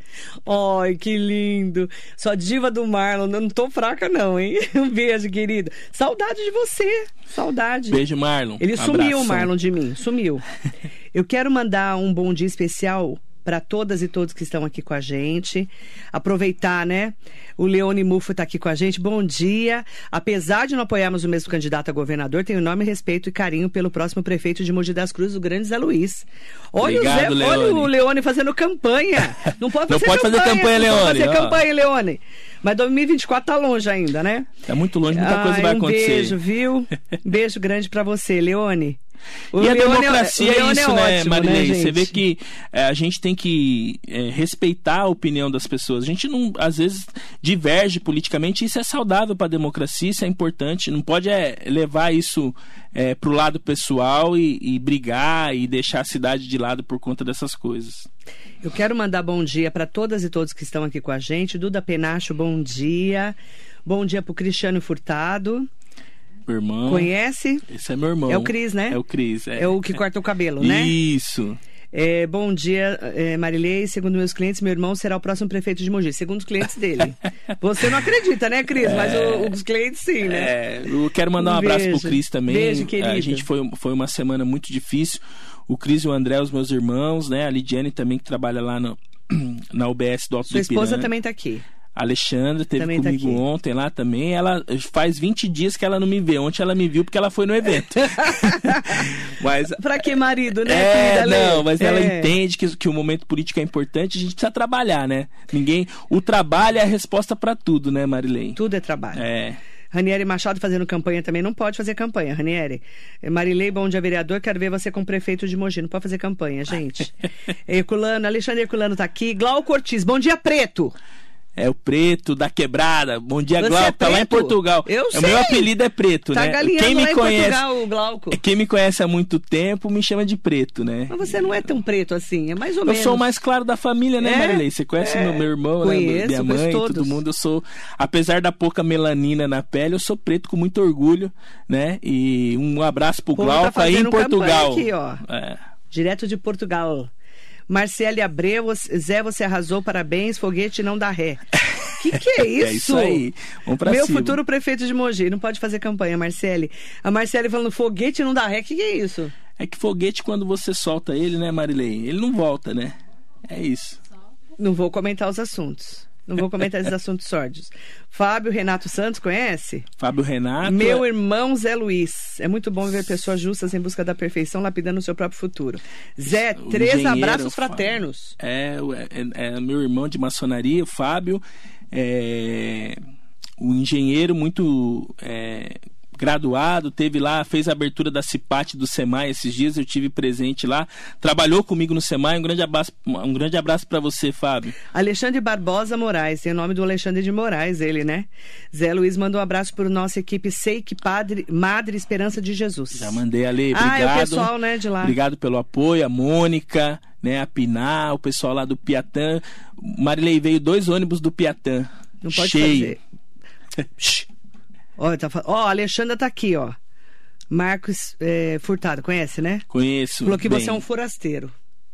B: Ai, que lindo. Só diva do Marlon. Eu não tô fraca, não, hein? <laughs> Um beijo, querido. Saudade de você. Saudade.
C: Beijo, Marlon.
B: Ele
C: Abração.
B: sumiu, Marlon, de mim. Sumiu. Eu quero mandar um bom dia especial para todas e todos que estão aqui com a gente. Aproveitar, né? O Leone Mufo está aqui com a gente. Bom dia. Apesar de não apoiarmos o mesmo candidato a governador, tenho enorme respeito e carinho pelo próximo prefeito de Mogi das Cruzes, o grande Zé Luiz. Olha,
C: Obrigado,
B: o Zé, olha
C: Leone.
B: o Leone fazendo campanha. Não pode <laughs>
C: Não
B: fazer
C: pode fazer campanha,
B: Não pode
C: Leone,
B: fazer campanha, Leone. Mas 2024 tá longe ainda, né?
C: Tá muito longe, muita coisa
B: Ai,
C: vai
B: um
C: acontecer.
B: beijo, viu? <laughs> Beijo grande pra você, Leone. O
C: E a
B: Leone
C: democracia
B: o
C: é
B: Leone
C: isso, né,
B: ótimo,
C: Marilei?
B: né,
C: Você vê que é, a gente tem que é, respeitar a opinião das pessoas. A gente não, às vezes, diverge politicamente. Isso é saudável para a democracia, isso é importante. Não pode é, levar isso é, para o lado pessoal e, e brigar e deixar a cidade de lado por conta dessas coisas.
B: Eu quero mandar bom dia para todas e todos que estão aqui com a gente. Duda Penacho, bom dia. Bom dia pro Cristiano Furtado.
C: Meu irmão.
B: Conhece?
C: Esse é meu irmão.
B: É o Cris, né?
C: É o Cris. É,
B: É o que corta o cabelo, né?
C: Isso.
B: É, bom dia, é, Marilei. Segundo meus clientes, meu irmão será o próximo prefeito de Mogi. Segundo os clientes dele. <laughs> Você não acredita, né, Cris? Mas o- os clientes sim, né?
C: É, eu quero mandar um
B: Um
C: abraço
B: beijo.
C: pro Cris também.
B: Beijo, querido.
C: A gente foi, foi uma semana muito difícil. O Cris e o André, os meus irmãos, né? A Lidiane também, que trabalha lá no, <clears throat> na UBS do Alto
B: Sua
C: do
B: esposa também tá aqui.
C: A Alexandra teve
B: Também tá
C: comigo
B: aqui.
C: ontem lá também. Ela faz 20 dias que ela não me vê. Ontem ela me viu porque ela foi no evento. <laughs> mas
B: Pra que marido, né,
C: é, não, mas ela
B: É.
C: entende que, que o momento político é importante, a gente precisa trabalhar, né? Ninguém, o trabalho é a resposta pra tudo, né, Marilei?
B: Tudo é trabalho.
C: É.
B: Ranieri Machado fazendo campanha também não pode fazer campanha, Ranieri. Marilei, bom dia, vereador. Quero ver você com prefeito de Mogi. Não pode fazer campanha, gente. <laughs> Herculano, Alexandre Herculano tá aqui. Glauco Ortiz, bom dia, preto.
C: É o preto da quebrada. Bom dia,
B: Você
C: Glauco.
B: é
C: tá lá em? Portugal.
B: Eu
C: O
B: sei.
C: meu apelido é preto,
B: Tá
C: né? Quem me conhece,
B: Portugal, o Glauco.
C: quem me conhece há muito tempo me chama de preto, né?
B: Mas você não é tão preto assim, é mais ou
C: Eu
B: menos.
C: sou o mais claro da família, né,
B: É?
C: Marilei? Você conhece
B: É.
C: meu, meu irmão,
B: Conheço,
C: né? Minha mãe, todo mundo. Eu sou, apesar da pouca melanina na pele, eu sou preto com muito orgulho, né? E um abraço pro
B: O tá
C: Glauco aí em Portugal.
B: aqui, ó.
C: É.
B: Direto de Portugal. Marcele Abreu, Zé, você arrasou, parabéns, foguete não dá ré. <laughs> Que que é isso?
C: É isso aí. Vamos pra
B: Meu
C: cima.
B: futuro prefeito de Mogi. Não pode fazer campanha, Marcele. A Marcele falando foguete não dá ré. Que que é isso?
C: É que foguete, quando você solta ele, né, Marilei? Ele não volta, né? É isso.
B: Não vou comentar os assuntos. Não vou comentar esses assuntos sórdidos. Fábio Renato Santos, conhece?
C: Fábio Renato.
B: Meu
C: é-
B: irmão Zé Luiz. É muito bom ver pessoas justas em busca da perfeição, lapidando o seu próprio futuro. Zé,
C: O
B: três abraços fraternos.
C: É, o- é, é meu irmão de maçonaria, o Fábio, é um engenheiro muito é, graduado, teve lá, fez a abertura da CIPAT do SEMAI esses dias, eu tive presente lá, trabalhou comigo no SEMAI, um grande abraço, um grande abraço para você, Fábio.
B: Alexandre Barbosa Moraes, tem o nome do Alexandre de Moraes, ele, né? Zé Luiz mandou um abraço para nossa equipe Seik Padre, Madre Esperança de Jesus.
C: Já mandei ali,
B: Ah,
C: obrigado.
B: é o pessoal, né, de lá.
C: Obrigado pelo apoio, a Mônica, né? A Pinar, o pessoal lá do Piatã. Marilei veio dois ônibus do Piatã.
B: Não pode
C: cheio.
B: fazer. <laughs> Ó, tá, ó, a Alexandra tá aqui, ó. Marcos é, Furtado, conhece, né?
C: Conheço.
B: Falou que
C: bem.
B: você é um forasteiro.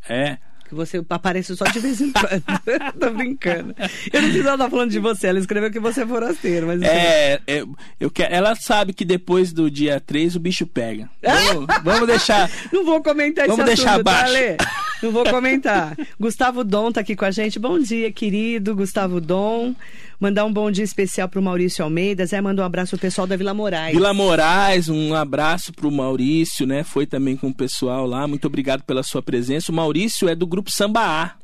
C: É.
B: Que você aparece só de vez em quando. <laughs> Tô brincando. Eu não precisava estar falando de você. Ela escreveu que você é forasteiro, mas.
C: É, é, eu quero, ela sabe que depois do dia 3 o bicho pega. Vamos, <laughs> vamos deixar.
B: Não vou comentar
C: Vamos
B: esse
C: deixar
B: assunto, tá,
C: abaixo.
B: Lê? Não vou comentar. Gustavo Dom tá aqui com a gente. Bom dia, querido Gustavo Dom. Mandar um bom dia especial pro Maurício Almeida. Zé manda um abraço pro pessoal da Vila Moraes.
C: Vila Moraes, um abraço pro Maurício, né? Foi também com o pessoal lá. Muito obrigado pela sua presença. O Maurício é do grupo Sambaá.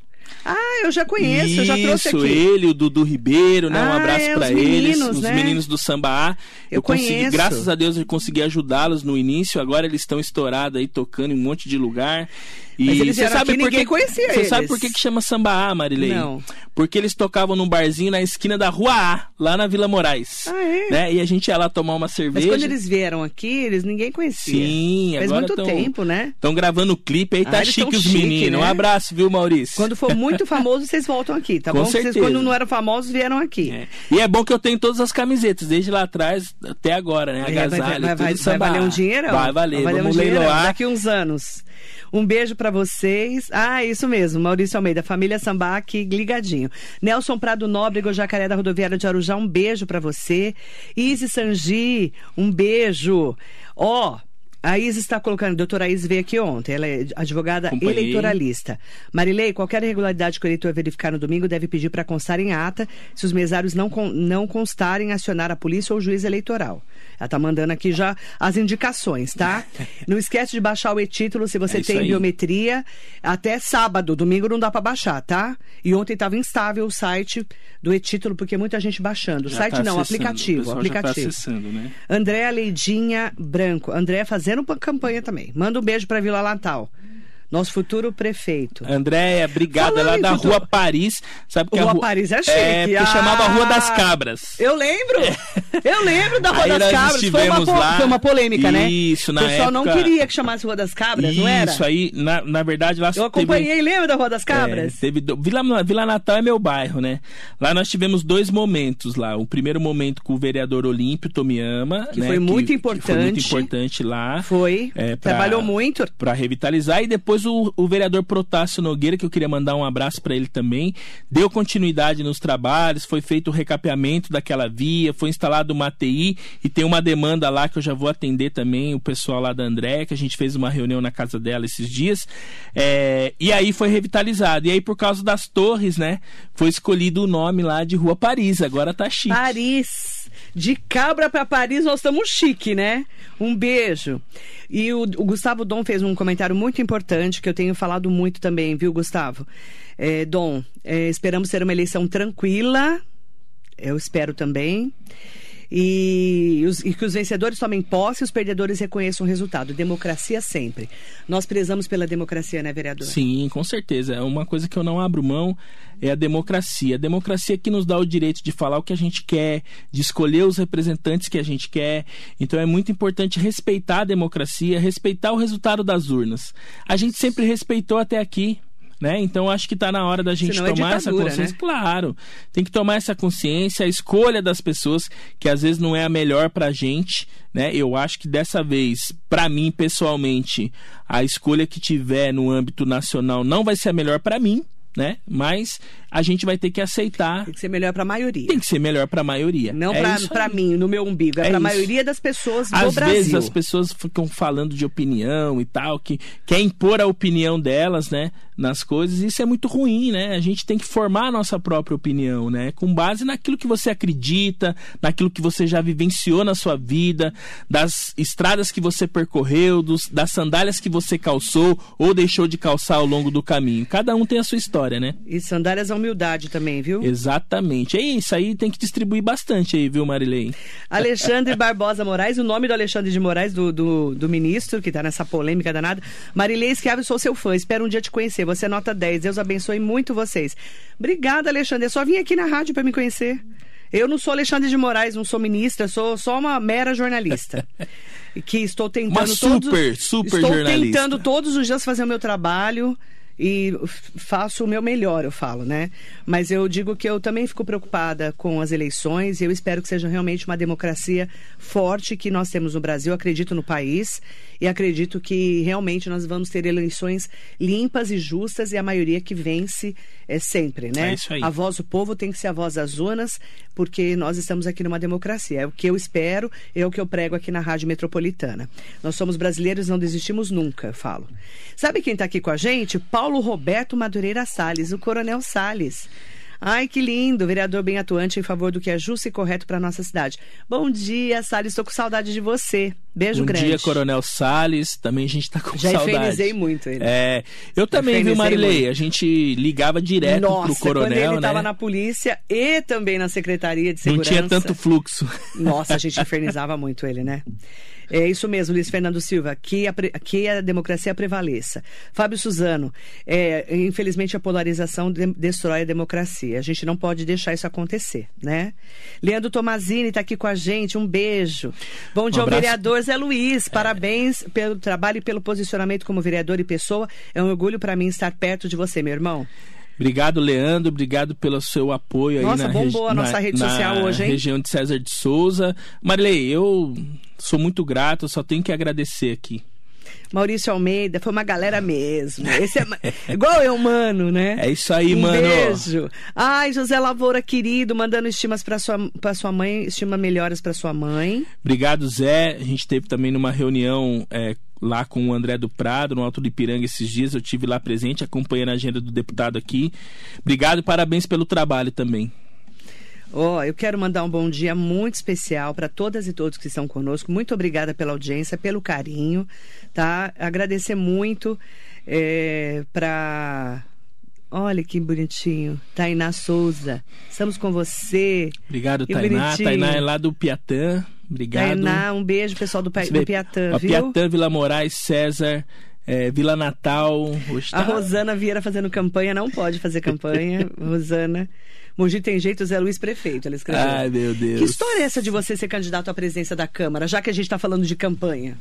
B: Ah, eu já conheço, eu já trouxe
C: Isso,
B: aqui.
C: ele, o Dudu Ribeiro, né? um
B: Ah,
C: abraço
B: é,
C: pra
B: os
C: eles,
B: meninos,
C: os
B: né?
C: meninos do Sambaá.
B: Eu
C: consegui,
B: conheço.
C: graças a Deus, eu consegui ajudá-los no início. Agora eles estão estourados aí, tocando em um monte de lugar. E
B: Mas eles
C: você sabe
B: aqui,
C: por que,
B: conhecia
C: Você
B: eles.
C: sabe por que, que chama Sambaá, Marilei?
B: Não.
C: Porque eles tocavam num barzinho na esquina da Rua A, lá na Vila Moraes.
B: Ah, é?
C: Né? E a gente ia lá tomar uma
B: Mas
C: cerveja.
B: quando eles vieram aqui, eles ninguém conhecia.
C: Sim,
B: Faz
C: agora
B: muito
C: tão-
B: tempo, né?
C: Estão gravando o clipe aí,
B: Ah,
C: tá chique os
B: chique,
C: meninos.
B: né?
C: Um abraço, viu, Maurício?
B: Quando for muito famoso, vocês voltam aqui, tá
C: Com
B: bom? Vocês,
C: certeza.
B: quando não eram famosos, vieram aqui.
C: É. E é bom que eu tenho todas as camisetas, desde lá atrás até agora, né?
B: É,
C: Agasalho,
B: vai, vai, vai, vai valer um dinheirão.
C: Vai valer,
B: Vai valer
C: vamos
B: um
C: leiloar.
B: daqui uns anos. Um beijo pra vocês. Ah, isso mesmo, Maurício Almeida, família Sambá aqui ligadinho. Nelson Prado Nóbrego, Jacaré da Rodoviária de Arujá, um beijo pra você. Izzy Sangi, um beijo. Ó, a Izzy está colocando, a doutora Izzy veio aqui ontem, ela é advogada
C: Acompanhei.
B: eleitoralista. Marilei, qualquer irregularidade que o eleitor verificar no domingo deve pedir para constar em ata. Se os mesários não, não constarem, acionar a polícia ou o juiz eleitoral. Ela tá mandando aqui já as indicações, tá? <laughs> Não esquece de baixar o e-título se você
C: É
B: tem biometria. Até sábado, domingo não dá para baixar, tá? E ontem estava instável o site do e-título, porque muita gente baixando.
C: Já
B: site
C: tá
B: não,
C: acessando, o
B: aplicativo.
C: já tá
B: aplicativo.
C: né?
B: Andréa Leidinha Branco. Andréa fazendo uma campanha também. Manda um beijo para Vila Natal. Nosso futuro prefeito.
C: Andréia, obrigado.
B: Falando
C: Ela é da
B: futuro-
C: Rua Paris. Sabe que
B: Rua
C: a rua
B: Paris é chique.
C: É, porque
B: Ah,
C: chamava Rua das Cabras.
B: Eu lembro! Eu lembro da Rua
C: Aí
B: das Cabras. Foi uma,
C: lá.
B: foi uma polêmica, né?
C: Isso, na
B: O pessoal não
C: época-
B: queria que chamasse Rua das Cabras, não era?
C: Isso aí, na, na verdade, lá
B: Eu
C: teve-
B: acompanhei, lembra da Rua das Cabras?
C: É, teve Vila, Vila Natal é meu bairro, né? Lá nós tivemos dois momentos lá. O primeiro momento com o vereador Olímpio Tomiyama,
B: Que
C: né?
B: foi muito
C: Que foi muito
B: importante.
C: importante lá.
B: Foi.
C: É, pra-
B: Trabalhou muito.
C: Para revitalizar e depois o, o vereador Protássio Nogueira, que eu queria mandar um abraço para ele também, deu continuidade nos trabalhos, foi feito o recapeamento daquela via, foi instalado uma ATI e tem uma demanda lá que eu já vou atender também o pessoal lá da André, que a gente fez uma reunião na casa dela esses dias. É, e aí foi revitalizado. E aí por causa das torres, né, foi escolhido o nome lá de Rua Paris, agora tá chique.
B: Paris. De cabra para Paris, nós estamos chique, né? Um beijo. E o, o Gustavo Dom fez um comentário muito importante que eu tenho falado muito também, viu, Gustavo? É, Dom, é, esperamos ser uma eleição tranquila. Eu espero também. E, os- e que os vencedores tomem posse e os perdedores reconheçam o resultado. Democracia sempre. Nós prezamos pela democracia, né, vereador?
C: Sim, com certeza. É uma coisa que eu não abro mão é a democracia. A democracia que nos dá o direito de falar o que a gente quer, de escolher os representantes que a gente quer. Então é muito importante respeitar a democracia, respeitar o resultado das urnas. A gente sempre respeitou até aqui. Né? Então acho que está na hora da gente
B: Senão é
C: tomar essa
B: ditadura,
C: consciência.
B: né?
C: Claro, tem que tomar essa consciência, a escolha das pessoas, que às vezes não é a melhor pra gente, né? Eu acho que dessa vez, pra mim pessoalmente, a escolha que tiver no âmbito nacional não vai ser a melhor pra mim, né? Mas a gente vai ter que aceitar.
B: Tem que ser melhor para a maioria.
C: Tem que ser melhor pra maioria.
B: Não
C: é
B: para mim, no meu umbigo. É,
C: É
B: para a maioria das pessoas do
C: Às
B: Brasil.
C: vezes as pessoas ficam falando de opinião e tal, que quer impor a opinião delas, né, nas coisas. Isso é muito ruim, né? A gente tem que formar a nossa própria opinião, né, com base naquilo que você acredita, naquilo que você já vivenciou na sua vida, das estradas que você percorreu, dos, das sandálias que você calçou ou deixou de calçar ao longo do caminho. Cada um tem a sua história, né?
B: E sandálias à humildade também, viu?
C: Exatamente. É isso aí, tem que distribuir bastante aí, viu, Marilei?
B: Alexandre <laughs> Barbosa Moraes, o nome do Alexandre de Moraes, do, do, do ministro, que está nessa polêmica danada. Marilei Esquiavo, sou seu fã, espero um dia te conhecer. Você é nota 10, Deus abençoe muito vocês. Obrigada, Alexandre. Eu só vim aqui na rádio para me conhecer. Eu não sou Alexandre de Moraes, não sou ministra, sou só uma mera jornalista. <laughs> que estou tentando
C: Uma super,
B: todos,
C: super
B: estou
C: jornalista.
B: tentando todos os dias fazer o meu trabalho e faço o meu melhor, eu falo, né? Mas eu digo que eu também fico preocupada com as eleições e eu espero que seja realmente uma democracia forte que nós temos no Brasil. Acredito no país e acredito que realmente nós vamos ter eleições limpas e justas e a maioria que vence é sempre, né?
C: É isso aí.
B: A voz do povo tem que ser a voz das urnas, porque nós estamos aqui numa democracia. É o que eu espero, é o que eu prego aqui na Rádio Metropolitana. Nós somos brasileiros, não desistimos nunca, eu falo. Sabe quem está aqui com a gente? Paulo Paulo Roberto Madureira Salles, o Coronel Salles. Ai, que lindo, vereador bem atuante em favor do que é justo e correto para nossa cidade. Bom dia, Salles, estou com saudade de você. Beijo
C: Bom
B: grande.
C: Bom dia, Coronel Salles. Também a gente está com
B: Já
C: saudade. Já
B: infernizei muito ele.
C: É, eu também, viu, Marilei? Muito. A gente ligava direto
B: Nossa,
C: pro Coronel,
B: quando ele estava
C: né?
B: na polícia e também na Secretaria de Segurança.
C: Não tinha tanto fluxo.
B: Nossa, a gente <laughs> infernizava muito ele, né? É isso mesmo, Luiz Fernando Silva, que a, que a democracia prevaleça. Fábio Suzano, é, infelizmente a polarização de, destrói a democracia. A gente não pode deixar isso acontecer, né? Leandro Tomazini está aqui com a gente, um beijo. Bom dia um ao vereador Zé Luiz, parabéns é. pelo trabalho e pelo posicionamento como vereador e pessoa. É um orgulho para mim estar perto de você, meu irmão.
C: Obrigado, Leandro. Obrigado pelo seu apoio
B: nossa,
C: aí na,
B: bombou a nossa rede social hoje, hein?
C: região de César de Souza. Marilei, eu sou muito grato, só tenho que agradecer aqui.
B: Maurício Almeida, foi uma galera mesmo. Esse é <laughs> igual eu, mano, né?
C: É isso aí,
B: um
C: mano.
B: Beijo. Ai, José Lavoura, querido, mandando estimas para sua, pra sua mãe, estima melhoras para sua mãe.
C: Obrigado, Zé. A gente teve também numa reunião é, lá com o André do Prado, no Alto do Ipiranga, esses dias. Eu tive lá presente, acompanhando a agenda do deputado aqui. Obrigado e parabéns pelo trabalho também.
B: Ó, oh, eu quero mandar um bom dia muito especial para todas e todos que estão conosco. Muito obrigada pela audiência, pelo carinho, tá? Agradecer muito é, para Olha que bonitinho. Tainá Souza. Estamos com você.
C: Obrigado, que Tainá. Bonitinho. Tainá é lá do Piatã. Obrigado.
B: Tainá, um beijo, pessoal do, do Piatã, viu?
C: Piatã, Vila Moraes, César. É, Vila Natal.
B: A Rosana Vieira fazendo campanha, não pode fazer campanha. <laughs> Rosana. Mogi tem jeito, Zé Luiz prefeito, ela escreveu.
C: Ai, meu Deus.
B: Que história é essa de você ser candidato à presidência da Câmara, já que a gente está falando de campanha?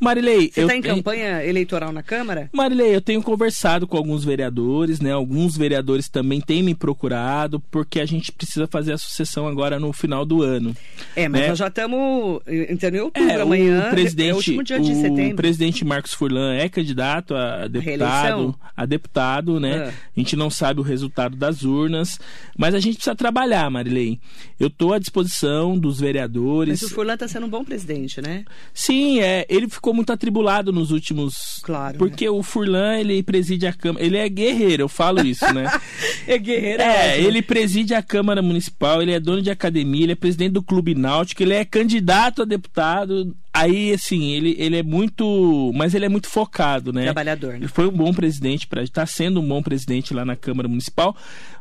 C: Marilei,
B: você está em campanha eleitoral na Câmara?
C: Marilei, eu tenho conversado com alguns vereadores, né? Alguns vereadores também têm me procurado, porque a gente precisa fazer a sucessão agora no final do ano.
B: É, mas
C: né?
B: nós já estamos entrando em outubro, é, amanhã.
C: O presidente,
B: é o último dia de setembro.
C: O presidente Marcos Furlan é candidato a deputado, a, a deputado, né? Ah. A gente não sabe o resultado das urnas, mas a gente precisa trabalhar, Marilei. Eu estou à disposição dos vereadores.
B: Mas o Furlan está sendo um bom presidente, né?
C: Sim, é. Ele ficou muito atribulado nos últimos.
B: Claro.
C: Porque
B: né?
C: o Furlan, ele preside a Câmara. Ele é guerreiro, eu falo isso, né? <laughs>
B: é guerreiro,
C: é. É, ele preside a Câmara Municipal, ele é dono de academia, ele é presidente do Clube Náutico, ele é candidato a deputado Aí, assim, ele, ele é muito. Mas ele é muito focado, né?
B: Trabalhador, né?
C: Ele foi um bom presidente, para estar tá sendo um bom presidente lá na Câmara Municipal.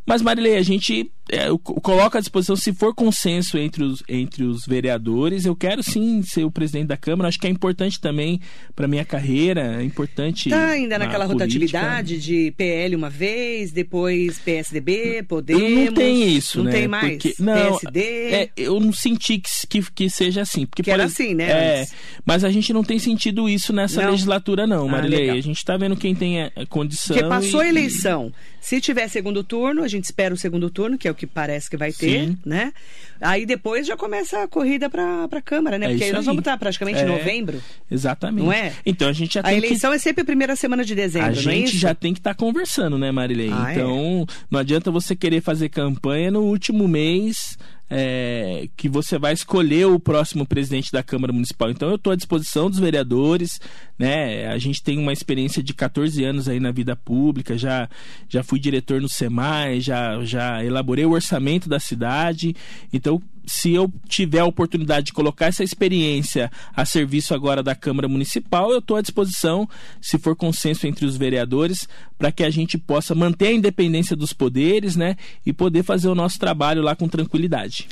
C: Mas, Marilei, a gente é, eu coloco à disposição, se for consenso entre os, entre os vereadores, eu quero sim ser o presidente da Câmara. Acho que é importante também para minha carreira, é importante.
B: Tá ainda naquela
C: política.
B: rotatividade de PL uma vez, depois PSDB, Podemos.
C: Não tem isso,
B: não
C: né?
B: tem mais.
C: Porque, não,
B: PSD.
C: É, eu não senti que, que, que seja assim. Porque,
B: que era assim, né?
C: É, mas a gente não tem sentido isso nessa
B: não.
C: legislatura, não, Marilei.
B: Ah,
C: a gente está vendo quem tem a condição.
B: Porque passou
C: e,
B: a eleição. Se tiver segundo turno, a gente espera o segundo turno, que é o que parece que vai ter,
C: Sim.
B: né? Aí depois já começa a corrida para a Câmara, né?
C: É
B: Porque aí nós
C: aí.
B: vamos estar praticamente
C: É.
B: em novembro.
C: Exatamente.
B: Não é?
C: Então a gente já
B: A
C: tem que
B: eleição é sempre a primeira semana de dezembro,
C: A
B: é
C: gente
B: isso?
C: já tem que estar conversando, né, Marilei?
B: Ah, é?
C: então, não adianta você querer fazer campanha no último mês é, que você vai escolher o próximo presidente da Câmara Municipal. Então, eu estou à disposição dos vereadores, né? A gente tem uma experiência de 14 anos aí na vida pública, já, já fui diretor no SEMAI, já, já elaborei o orçamento da cidade. Então, se eu tiver a oportunidade de colocar essa experiência a serviço agora da Câmara Municipal, eu estou à disposição, se for consenso entre os vereadores, para que a gente possa manter a independência dos poderes, né? E poder fazer o nosso trabalho lá com tranquilidade.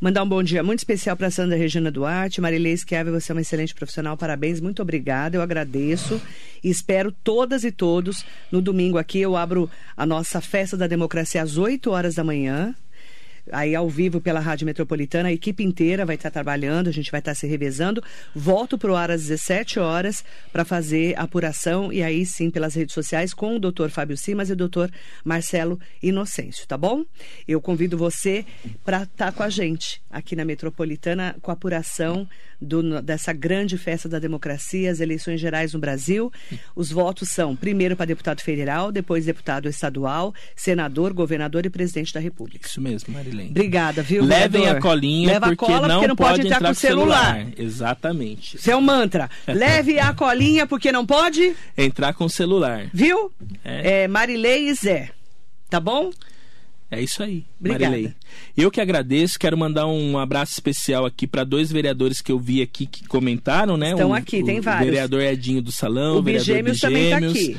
B: Mandar um bom dia muito especial para Sandra Regina Duarte. Marilei Schiave, você é uma excelente profissional. Parabéns, muito obrigada. Eu agradeço e espero todas e todos no domingo aqui. Eu abro a nossa festa da democracia às 8 horas da manhã. Aí ao vivo pela Rádio Metropolitana. A equipe inteira vai estar trabalhando, a gente vai estar se revezando. Volto para o ar às 17 horas para fazer apuração e aí sim pelas redes sociais com o doutor Fábio Simas e o doutor Marcelo Inocêncio, tá bom? Eu convido você para estar tá com a gente aqui na Metropolitana com a apuração do, dessa grande festa da democracia, as eleições gerais no Brasil. Os votos são primeiro para deputado federal, depois deputado estadual, senador, governador e presidente da República.
C: Isso mesmo,
B: Obrigada, viu?
C: Levem vereador? a colinha Leva porque, a cola não, porque não pode, pode entrar, entrar com o celular. celular.
B: Exatamente. Seu é mantra. <laughs> Leve a colinha porque não pode
C: entrar com o celular.
B: Viu? É. é Marilei e Zé. Tá bom?
C: É isso aí,
B: Obrigada.
C: Marilei. Eu que agradeço, quero mandar um abraço especial aqui para dois vereadores que eu vi aqui que comentaram, né?
B: Estão aqui, tem vários.
C: O vereador Edinho do Salão, o,
B: o
C: vereador
B: Bigêmeos também está aqui.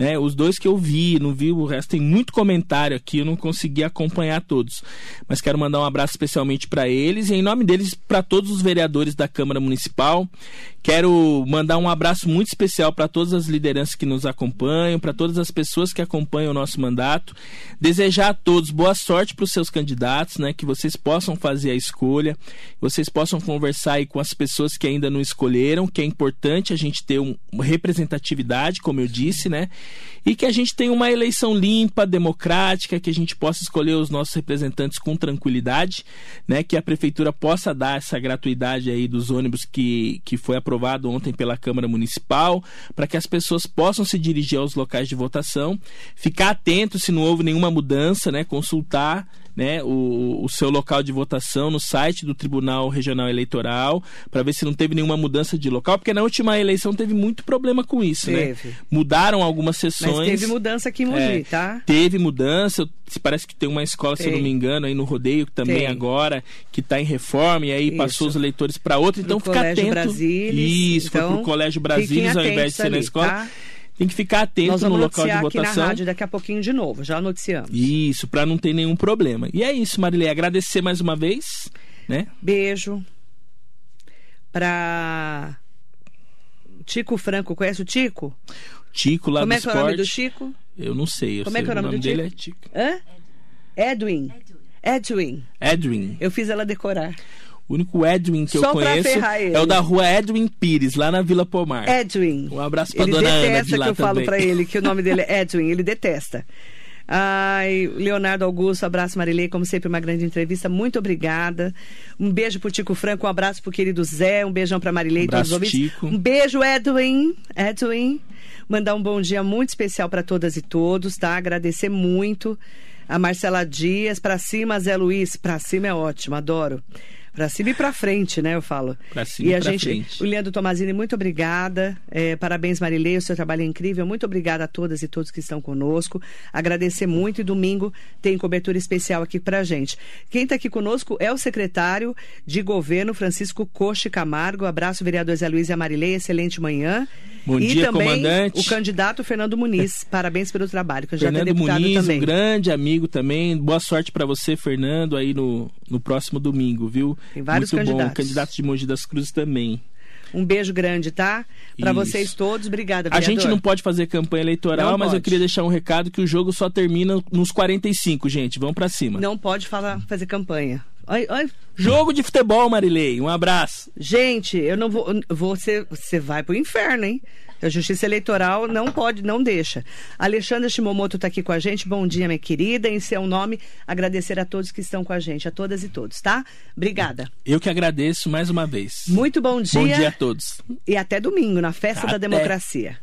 C: Né? Os dois que eu vi, não vi o resto, tem muito comentário aqui, eu não consegui acompanhar todos. Mas quero mandar um abraço especialmente para eles e em nome deles para todos os vereadores da Câmara Municipal. Quero mandar um abraço muito especial para todas as lideranças que nos acompanham, para todas as pessoas que acompanham o nosso mandato. Desejar a todos boa sorte para os seus candidatos, né? Que vocês possam fazer a escolha, vocês possam conversar aí com as pessoas que ainda não escolheram, que é importante a gente ter um, uma representatividade, como eu disse, né? E que a gente tenha uma eleição limpa, democrática, que a gente possa escolher os nossos representantes com tranquilidade, né? Que a prefeitura possa dar essa gratuidade aí dos ônibus que, que foi aprovado ontem pela Câmara Municipal, para que as pessoas possam se dirigir aos locais de votação, ficar atento se não houve nenhuma mudança, né? Consultar né, o, o seu local de votação no site do Tribunal Regional Eleitoral para ver se não teve nenhuma mudança de local, porque na última eleição teve muito problema com isso, né? teve. né? Mudaram algumas sessões. Mas
B: teve mudança aqui em Mogi, é, tá?
C: Teve mudança. Parece que tem uma escola, tem. se eu não me engano, aí no rodeio também tem. agora, que está em reforma, e aí isso. passou os eleitores para outra. Então fica atento.
B: Brasilis,
C: isso, então, foi pro Colégio Brasília ao invés de ser ali, na escola. Tá? Tem que ficar atento no local de votação.
B: Aqui na rádio daqui a pouquinho de novo, já noticiamos.
C: Isso, para não ter nenhum problema. E é isso, Marilei, agradecer mais uma vez, né?
B: Beijo para Tico Franco, conhece o Tico?
C: Tico lá
B: Como
C: do
B: é que é o nome do Chico?
C: Eu não sei, eu
B: Como
C: sei.
B: é que é o nome,
C: o nome
B: do
C: dele é Tico.
B: Hã? Edwin. Edwin.
C: Edwin.
B: Eu fiz ela decorar.
C: O único Edwin que Só eu conheço é o da rua Edwin Pires, lá na Vila Pomar.
B: Edwin.
C: Um abraço pra ele dona Ana
B: Ele detesta
C: que
B: eu
C: também.
B: falo pra ele que o nome dele <laughs> é Edwin, ele detesta. Ai, Leonardo Augusto, abraço Marilei, como sempre uma grande entrevista, muito obrigada. Um beijo pro Tico Franco, um abraço pro querido Zé, um beijão pra Marilei,
C: um
B: todos os.
C: Tico.
B: Um beijo, Edwin, Edwin. Mandar um bom dia muito especial para todas e todos, tá? Agradecer muito a Marcela Dias, pra cima, Zé Luiz, pra cima é ótimo, adoro. Pra cima e pra frente, né? Eu falo.
C: Pra cima e,
B: e
C: a
B: gente,
C: frente.
B: o Leandro Tomazini, muito obrigada. É, parabéns, Marilei, o seu trabalho é incrível. Muito obrigada a todas e todos que estão conosco. Agradecer muito e domingo tem cobertura especial aqui pra gente. Quem está aqui conosco é o secretário de governo, Francisco Coche Camargo. Abraço, vereador Zé Luiz e a Marilei. Excelente manhã.
C: Bom
B: e
C: dia,
B: também
C: comandante.
B: o candidato Fernando Muniz. <laughs> Parabéns pelo trabalho.
C: Candidato
B: Fernando
C: é
B: Muniz, também.
C: um grande amigo também. Boa sorte para você, Fernando, aí no, no próximo domingo, viu?
B: Tem vários
C: Muito
B: candidatos.
C: bom. Candidato de Mogi das Cruzes também.
B: Um beijo grande, tá? Para vocês todos. Obrigada,
C: A
B: vereador.
C: gente não pode fazer campanha eleitoral,
B: Não
C: mas eu
B: pode.
C: queria deixar um recado que o jogo só termina nos 45, gente. Vamos para cima.
B: Não pode falar, fazer campanha. Ai, ai.
C: Jogo de futebol, Marilei. Um abraço.
B: Gente, eu não vou. Você, você vai pro inferno, hein? A Justiça Eleitoral não pode, não deixa. Alexandra Shimomoto está aqui com a gente. Bom dia, minha querida. Em seu nome, agradecer a todos que estão com a gente, a todas e todos, tá? Obrigada.
C: Eu que agradeço mais uma vez.
B: Muito bom dia.
C: Bom dia a todos.
B: E até domingo, na Festa da
C: Até.
B: Democracia.